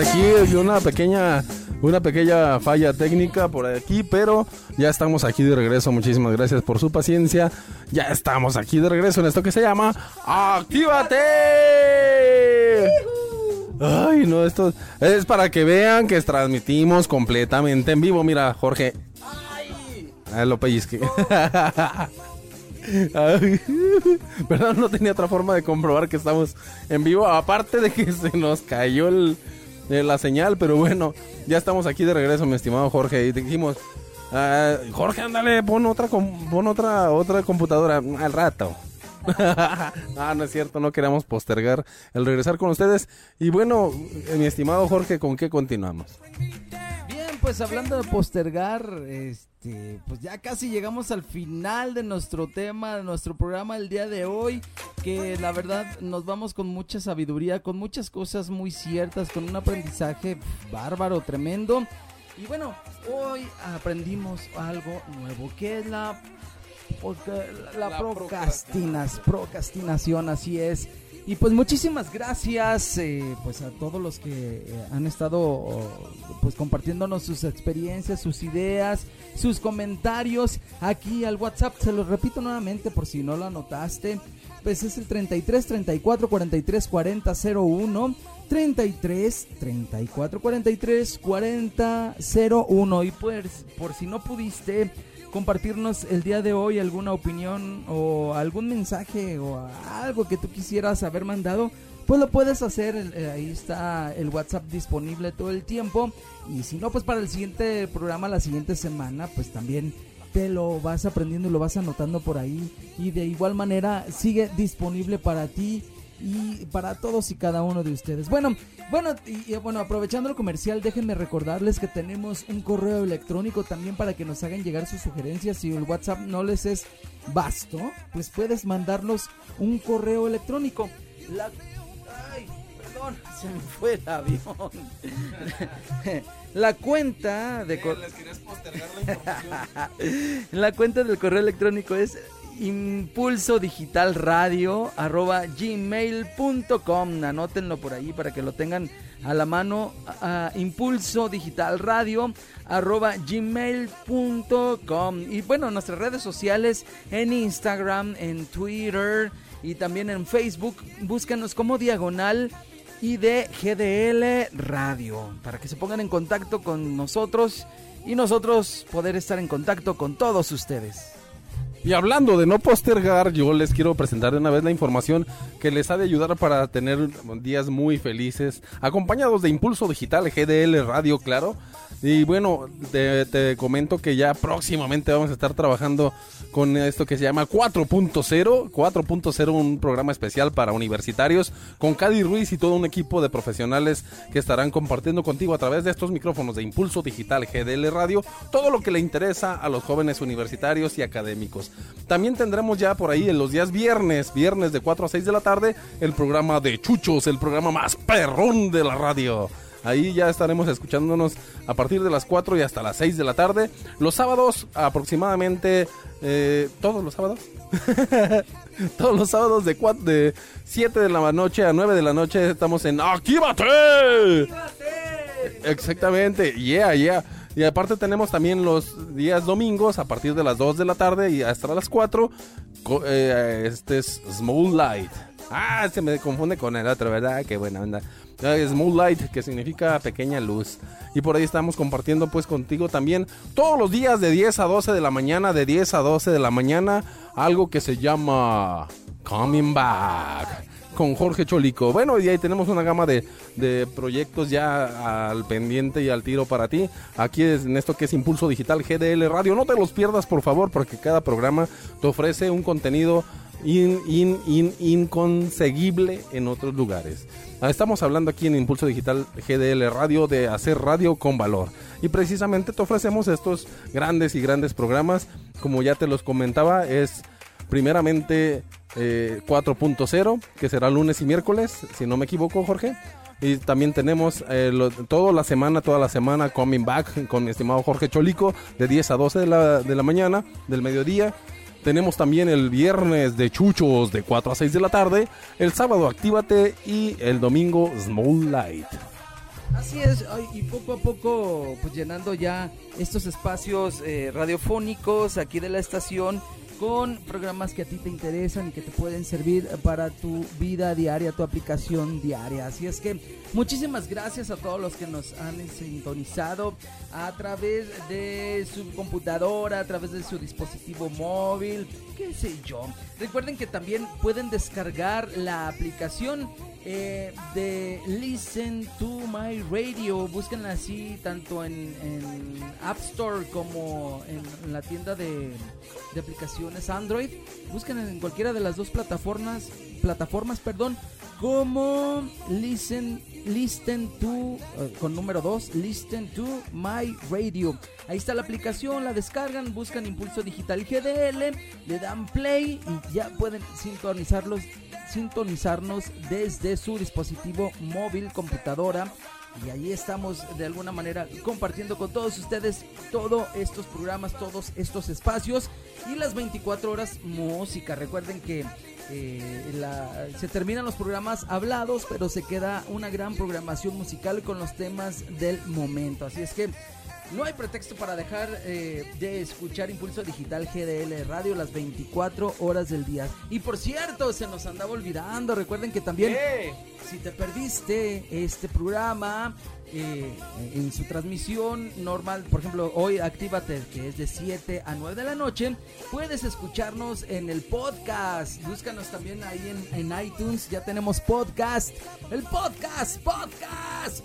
aquí una pequeña una pequeña falla técnica por aquí, pero ya estamos aquí de regreso. Muchísimas gracias por su paciencia. Ya estamos aquí de regreso en esto que se llama ¡Actívate! Ay, no, esto es para que vean que transmitimos completamente en vivo. Mira, Jorge. Lo pellizqué. Ay, ah, ¿Verdad? *laughs* No tenía otra forma de comprobar que estamos en vivo. Aparte de que se nos cayó el, la señal, pero bueno, ya estamos aquí de regreso, mi estimado Jorge. Y te dijimos, ah, Jorge, ándale, pon otra, pon otra, otra computadora al rato. *laughs* ah, no es cierto, no queremos postergar el regresar con ustedes. Y bueno, mi estimado Jorge, ¿con qué continuamos? Pues hablando de postergar, este, pues ya casi llegamos al final de nuestro tema, de nuestro programa el día de hoy, que la verdad nos vamos con mucha sabiduría, con muchas cosas muy ciertas, con un aprendizaje bárbaro, tremendo. Y bueno, hoy aprendimos algo nuevo, que es la, la, procrastinas, procrastinación, así es. Y pues muchísimas gracias eh, pues a todos los que eh, han estado pues compartiéndonos sus experiencias, sus ideas, sus comentarios aquí al WhatsApp. Se los repito nuevamente por si no lo anotaste. Pues es el 33 34 43 40 01 33 34 43 40 01 y pues por si no pudiste compartirnos el día de hoy alguna opinión o algún mensaje o algo que tú quisieras haber mandado, pues lo puedes hacer. eh, Ahí está el WhatsApp disponible todo el tiempo. Y si no, pues para el siguiente programa, la siguiente semana, pues también te lo vas aprendiendo y lo vas anotando por ahí. Y de igual manera sigue disponible para ti y para todos y cada uno de ustedes. Bueno, bueno, y, y, bueno, aprovechando el comercial, déjenme recordarles que tenemos un correo electrónico también para que nos hagan llegar sus sugerencias. Si el WhatsApp no les es vasto, pues puedes mandarnos un correo electrónico. La... Ay, perdón, *laughs* se me fue el avión. *laughs* La cuenta de... cor- *laughs* la cuenta del correo electrónico es impulso digital radio arroba gmail.com anótenlo por ahí para que lo tengan a la mano. Impulso digital radio arroba gmail.com y bueno nuestras redes sociales en instagram en twitter y también en facebook. Búscanos como diagonal y de GDL Radio para que se pongan en contacto con nosotros y nosotros poder estar en contacto con todos ustedes. Y hablando de no postergar, yo les quiero presentar de una vez la información que les ha de ayudar para tener días muy felices, acompañados de Impulso Digital GDL Radio, claro. Y bueno, te, comento que ya próximamente vamos a estar trabajando con esto que se llama 4.0, 4.0, un programa especial para universitarios, con Cady Ruiz y todo un equipo de profesionales que estarán compartiendo contigo a través de estos micrófonos de Impulso Digital GDL Radio todo lo que le interesa a los jóvenes universitarios y académicos. También tendremos ya por ahí en los días viernes, viernes de 4 a 6 de la tarde, el programa de Chuchos, el programa más perrón de la radio. Ahí ya estaremos escuchándonos a partir de las 4 y hasta las 6 de la tarde. Los sábados aproximadamente, eh, todos los sábados. *laughs* todos los sábados de, cua- de 7 de la noche a 9 de la noche estamos en ¡Actívate! Exactamente, yeah, yeah. Y aparte tenemos también los días domingos a partir de las 2 de la tarde y hasta las 4. co- eh, este es Small Light. Ah, se me confunde con el otro, ¿verdad? Qué buena onda. Small Light, que significa pequeña luz. Y por ahí estamos compartiendo pues contigo también todos los días de 10 a 12 de la mañana, de 10 a 12 de la mañana, algo que se llama Coming Back con Jorge Cholico. Bueno, y ahí tenemos una gama de, de proyectos ya al pendiente y al tiro para ti. Aquí es en esto que es Impulso Digital GDL Radio. No te los pierdas, por favor, porque cada programa te ofrece un contenido in- in- in- inconseguible en otros lugares. Ah, Estamos hablando aquí en Impulso Digital GDL Radio de hacer radio con valor. Y precisamente te ofrecemos estos grandes y grandes programas. Como ya te los comentaba, es primeramente eh, 4.0, que será lunes y miércoles, si no me equivoco, Jorge. Y también tenemos eh, lo- toda la semana, toda la semana, Coming Back con mi estimado Jorge Cholico, de 10 a 12 de la, de la mañana, del mediodía. Tenemos también el viernes de Chuchos de 4 a 6 de la tarde, el sábado Actívate y el domingo Small Light. Así es, y poco a poco, pues llenando ya estos espacios eh, radiofónicos aquí de la estación con programas que a ti te interesan y que te pueden servir para tu vida diaria, tu aplicación diaria. Así es que muchísimas gracias a todos los que nos han sintonizado a través de su computadora, a través de su dispositivo móvil, qué sé yo. Recuerden que también pueden descargar la aplicación eh, de Listen to My Radio. Búsquenla así tanto en, App Store como en la tienda de, de aplicaciones Android. Busquen en cualquiera de las dos plataformas, plataformas, perdón, como Listen Listen to eh, con número 2, Listen to My Radio. Ahí está la aplicación, la descargan, buscan Impulso Digital GDL, le dan play y ya pueden sintonizarlos sintonizarnos desde su dispositivo móvil, computadora. Y ahí estamos de alguna manera compartiendo con todos ustedes todos estos programas, todos estos espacios y las 24 horas música. Recuerden que eh, la- se terminan los programas hablados, pero se queda una gran programación musical con los temas del momento. Así es que no hay pretexto para dejar eh, de escuchar Impulso Digital GDL Radio las 24 horas del día. Y por cierto, se nos andaba olvidando. Recuerden que también, si te perdiste este programa eh, en su transmisión normal, por ejemplo, hoy Actívate, que es de 7 a 9 de la noche, puedes escucharnos en el podcast. Búscanos también ahí en, en iTunes. Ya tenemos podcast. El podcast, podcast.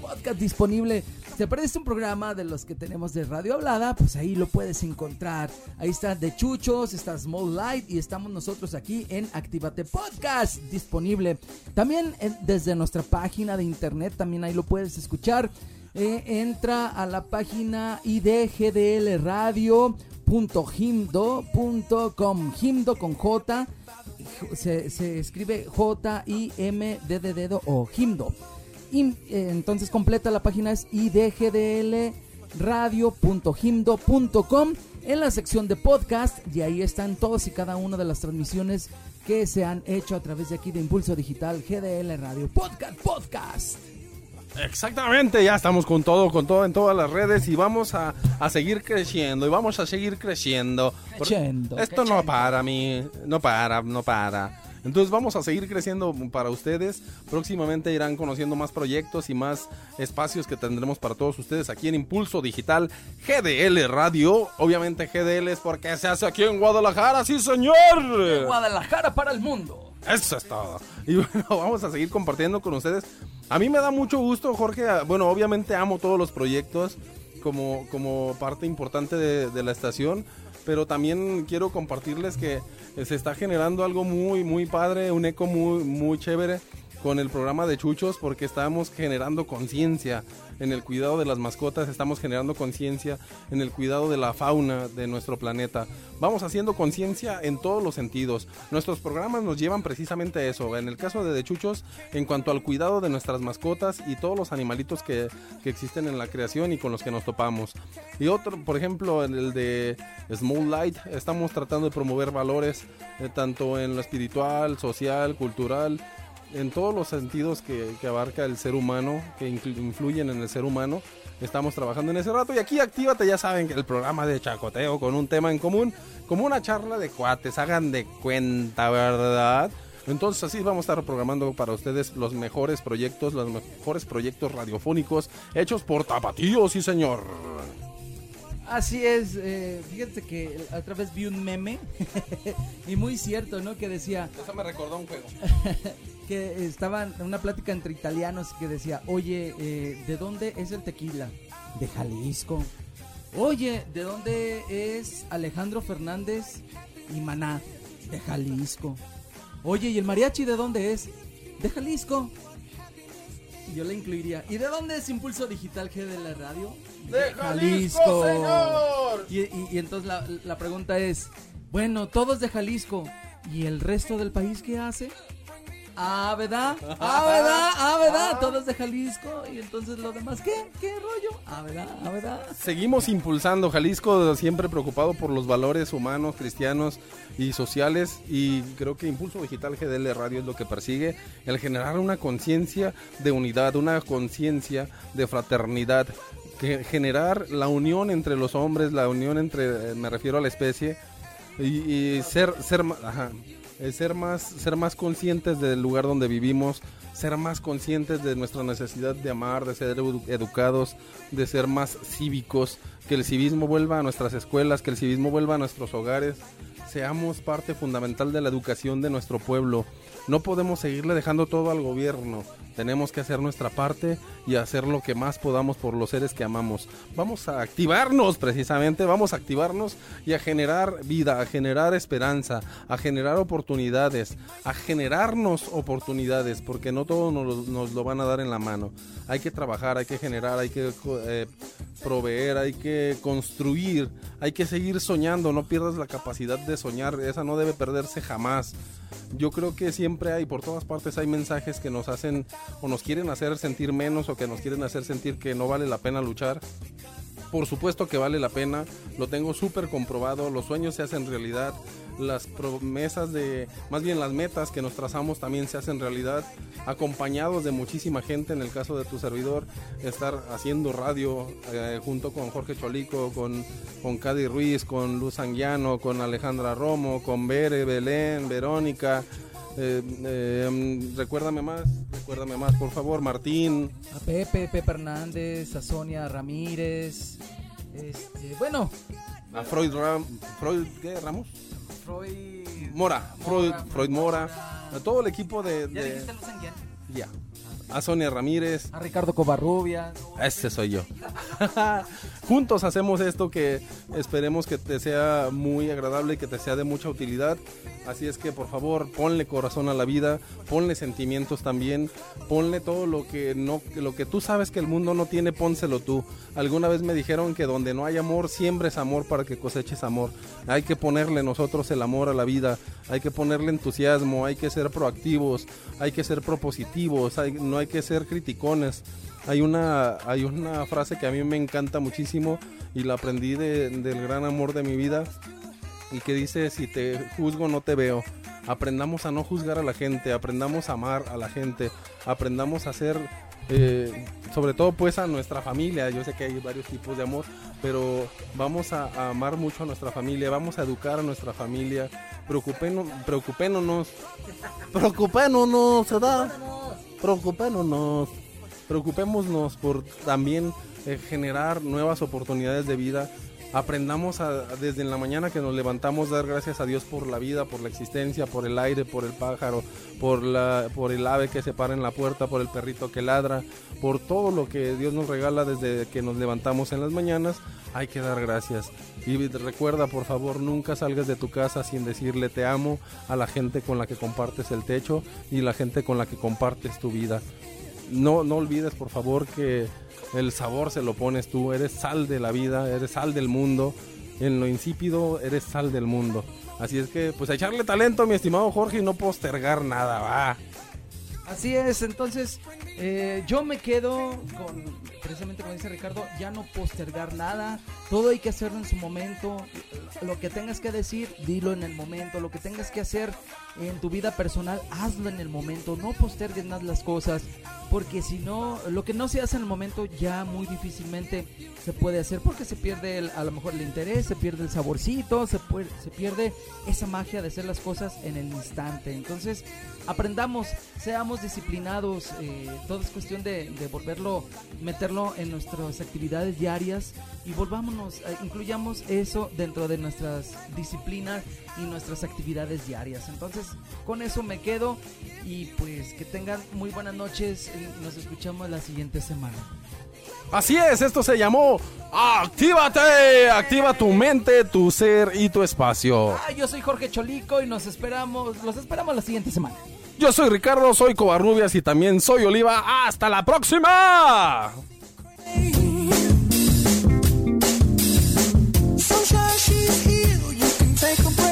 Podcast disponible. Te perdiste un programa de los que tenemos de radio hablada, pues ahí lo puedes encontrar. Ahí está de Chuchos, está Small Light y estamos nosotros aquí en Actívate Podcast disponible. También eh, desde nuestra página de internet, también ahí lo puedes escuchar. Eh, entra a la página idglradio.himdo.com. Himdo con J. Se, escribe J-I-M-D de dedo o Himdo. Y, eh, entonces completa la página es idglradio.himdo.com en la sección de podcast y ahí están todas y cada una de las transmisiones que se han hecho a través de aquí de Impulso Digital GDL Radio Podcast Podcast. Exactamente, ya estamos con todo, con todo en todas las redes y vamos a, a seguir creciendo y vamos a seguir creciendo. Creciendo, Esto no para mí, no para, no para. Entonces vamos a seguir creciendo para ustedes. Próximamente irán conociendo más proyectos y más espacios que tendremos para todos ustedes aquí en Impulso Digital GDL Radio. Obviamente GDL es porque se hace aquí en Guadalajara, sí señor. Guadalajara para el mundo. Eso es todo. Y bueno, *laughs* vamos a seguir compartiendo con ustedes. A mí me da mucho gusto, Jorge. Bueno, obviamente amo todos los proyectos como, como parte importante de, de la estación. Pero también quiero compartirles que eh, se está generando algo muy, muy padre, un eco muy, muy chévere con el programa de Chuchos porque estamos generando conciencia en el cuidado de las mascotas, estamos generando conciencia en el cuidado de la fauna de nuestro planeta. Vamos haciendo conciencia en todos los sentidos. Nuestros programas nos llevan precisamente a eso. En el caso de De Chuchos, en cuanto al cuidado de nuestras mascotas y todos los animalitos que, que existen en la creación y con los que nos topamos. Y otro, por ejemplo, en el de Small Light, estamos tratando de promover valores eh, tanto en lo espiritual, social, cultural, en todos los sentidos que, que abarca el ser humano, que influyen en el ser humano. Estamos trabajando en ese rato y aquí actívate, ya saben que el programa de chacoteo con un tema en común, como una charla de cuates, hagan de cuenta, ¿verdad? Entonces así vamos a estar programando para ustedes los mejores proyectos, los mejores proyectos radiofónicos hechos por Tapatío, sí señor. Así es, eh, fíjate que a través vi un meme *laughs* y muy cierto, ¿no? Que decía, Eso me recordó un juego. *laughs* que estaban en una plática entre italianos que decía, oye, eh, ¿de dónde es el tequila? De Jalisco. Oye, ¿de dónde es Alejandro Fernández y Maná? De Jalisco. Oye, ¿y el mariachi de dónde es? De Jalisco. Yo le incluiría, ¿y de dónde es Impulso Digital G de la radio? ¡De Jalisco, señor! Y, y- y entonces la, la pregunta es, bueno, todos de Jalisco, ¿y el resto del país qué hace? Ah, ¿verdad? Ah, ¿verdad? Ah, ¿verdad? Todos de Jalisco. Y entonces los demás, ¿qué? ¿Qué rollo? Ah, ¿verdad? Ah, ¿verdad? Seguimos impulsando Jalisco, siempre preocupado por los valores humanos, cristianos y sociales. Y creo que Impulso Digital GDL Radio es lo que persigue, el generar una conciencia de unidad, una conciencia de fraternidad, que generar la unión entre los hombres, la unión entre, eh, me refiero a la especie, y, y ser, ser, ajá, eh, ser más, ser más conscientes del lugar donde vivimos, ser más conscientes de nuestra necesidad de amar, de ser edu- educados, de ser más cívicos, que el civismo vuelva a nuestras escuelas, que el civismo vuelva a nuestros hogares, seamos parte fundamental de la educación de nuestro pueblo. No podemos seguirle dejando todo al gobierno. Tenemos que hacer nuestra parte y hacer lo que más podamos por los seres que amamos. Vamos a activarnos precisamente, vamos a activarnos y a generar vida, a generar esperanza, a generar oportunidades, a generarnos oportunidades, porque no todo nos, nos lo van a dar en la mano. Hay que trabajar, hay que generar, hay que eh, proveer, hay que construir, hay que seguir soñando, no pierdas la capacidad de soñar, esa no debe perderse jamás. Yo creo que siempre hay, por todas partes hay mensajes que nos hacen o nos quieren hacer sentir menos o que nos quieren hacer sentir que no vale la pena luchar. Por supuesto que vale la pena, lo tengo súper comprobado, los sueños se hacen realidad, las promesas de, más bien las metas que nos trazamos también se hacen realidad, acompañados de muchísima gente, en el caso de tu servidor, estar haciendo radio eh, junto con Jorge Cholico, con, con Cady Ruiz, con Luz Anguiano, con Alejandra Romo, con Bere, Belén, Verónica, eh, eh, recuérdame más, recuérdame más, por favor, Martín, A Pepe, Pepe Hernández, a Sonia Ramírez. Este, bueno, a Freud, Ram- Freud ¿qué, Ramos? Freud. Mora, Freud, Freud Mora, a todo el equipo de... ¿Ya de- dijiste Luz Anguiano? ya. A Sonia Ramírez, A Ricardo Covarrubias. ese soy yo. *laughs* Juntos hacemos esto que esperemos que te sea muy agradable y que te sea de mucha utilidad. Así es que por favor ponle corazón a la vida, ponle sentimientos también, ponle todo lo que no, lo que tú sabes que el mundo no tiene, pónselo tú. Alguna vez me dijeron que donde no hay amor, siembres amor para que coseches amor. Hay que ponerle nosotros el amor a la vida, hay que ponerle entusiasmo, hay que ser proactivos, hay que ser propositivos, hay- no hay que ser criticones. Hay una, hay una frase que a mí me encanta muchísimo y la aprendí de- del gran amor de mi vida y que dice, si te juzgo no te veo. Aprendamos a no juzgar a la gente, aprendamos a amar a la gente, aprendamos a ser, eh, sobre todo pues a nuestra familia. Yo sé que hay varios tipos de amor, pero vamos a, a amar mucho a nuestra familia, vamos a educar a nuestra familia. Preocupémonos, preocupémonos, preocupémonos, ¿verdad? Preocupémonos, preocupémonos por también eh, generar nuevas oportunidades de vida. Aprendamos a- a- desde en la mañana que nos levantamos dar gracias a Dios por la vida, por la existencia, por el aire, por el pájaro, por por el ave que se para en la puerta, por el perrito que ladra, por todo lo que Dios nos regala desde que nos levantamos en las mañanas. Hay que dar gracias. Y recuerda, por favor, nunca salgas de tu casa sin decirle te amo a la gente con la que compartes el techo y la gente con la que compartes tu vida. No, no olvides, por favor, que el sabor se lo pones tú. Eres sal de la vida, eres sal del mundo. En lo insípido, eres sal del mundo. Así es que, pues, a echarle talento, mi estimado Jorge, y no postergar nada, va. Así es, entonces eh, yo me quedo con, precisamente como dice Ricardo, ya no postergar nada, todo hay que hacerlo en su momento, lo que tengas que decir, dilo en el momento, lo que tengas que hacer en tu vida personal, hazlo en el momento, no postergues más las cosas, porque si no, lo que no se hace en el momento ya muy difícilmente se puede hacer, porque se pierde el- a lo mejor el interés, se pierde el saborcito, se, puede- pierde esa magia de hacer las cosas en el instante, entonces aprendamos, seamos disciplinados, eh, todo es cuestión de, de volverlo, meterlo en nuestras actividades diarias y volvámonos, eh, incluyamos eso dentro de nuestras disciplinas y nuestras actividades diarias. Entonces, con eso me quedo y pues que tengan muy buenas noches nos escuchamos la siguiente semana. Así es, esto se llamó Actívate. Activa tu mente, tu ser y tu espacio. Ah, yo soy Jorge Cholico y nos esperamos, los esperamos la siguiente semana. Yo soy Ricardo, soy Covarrubias y también soy Oliva. ¡Hasta la próxima! Sunshine, she's here. You can take a break.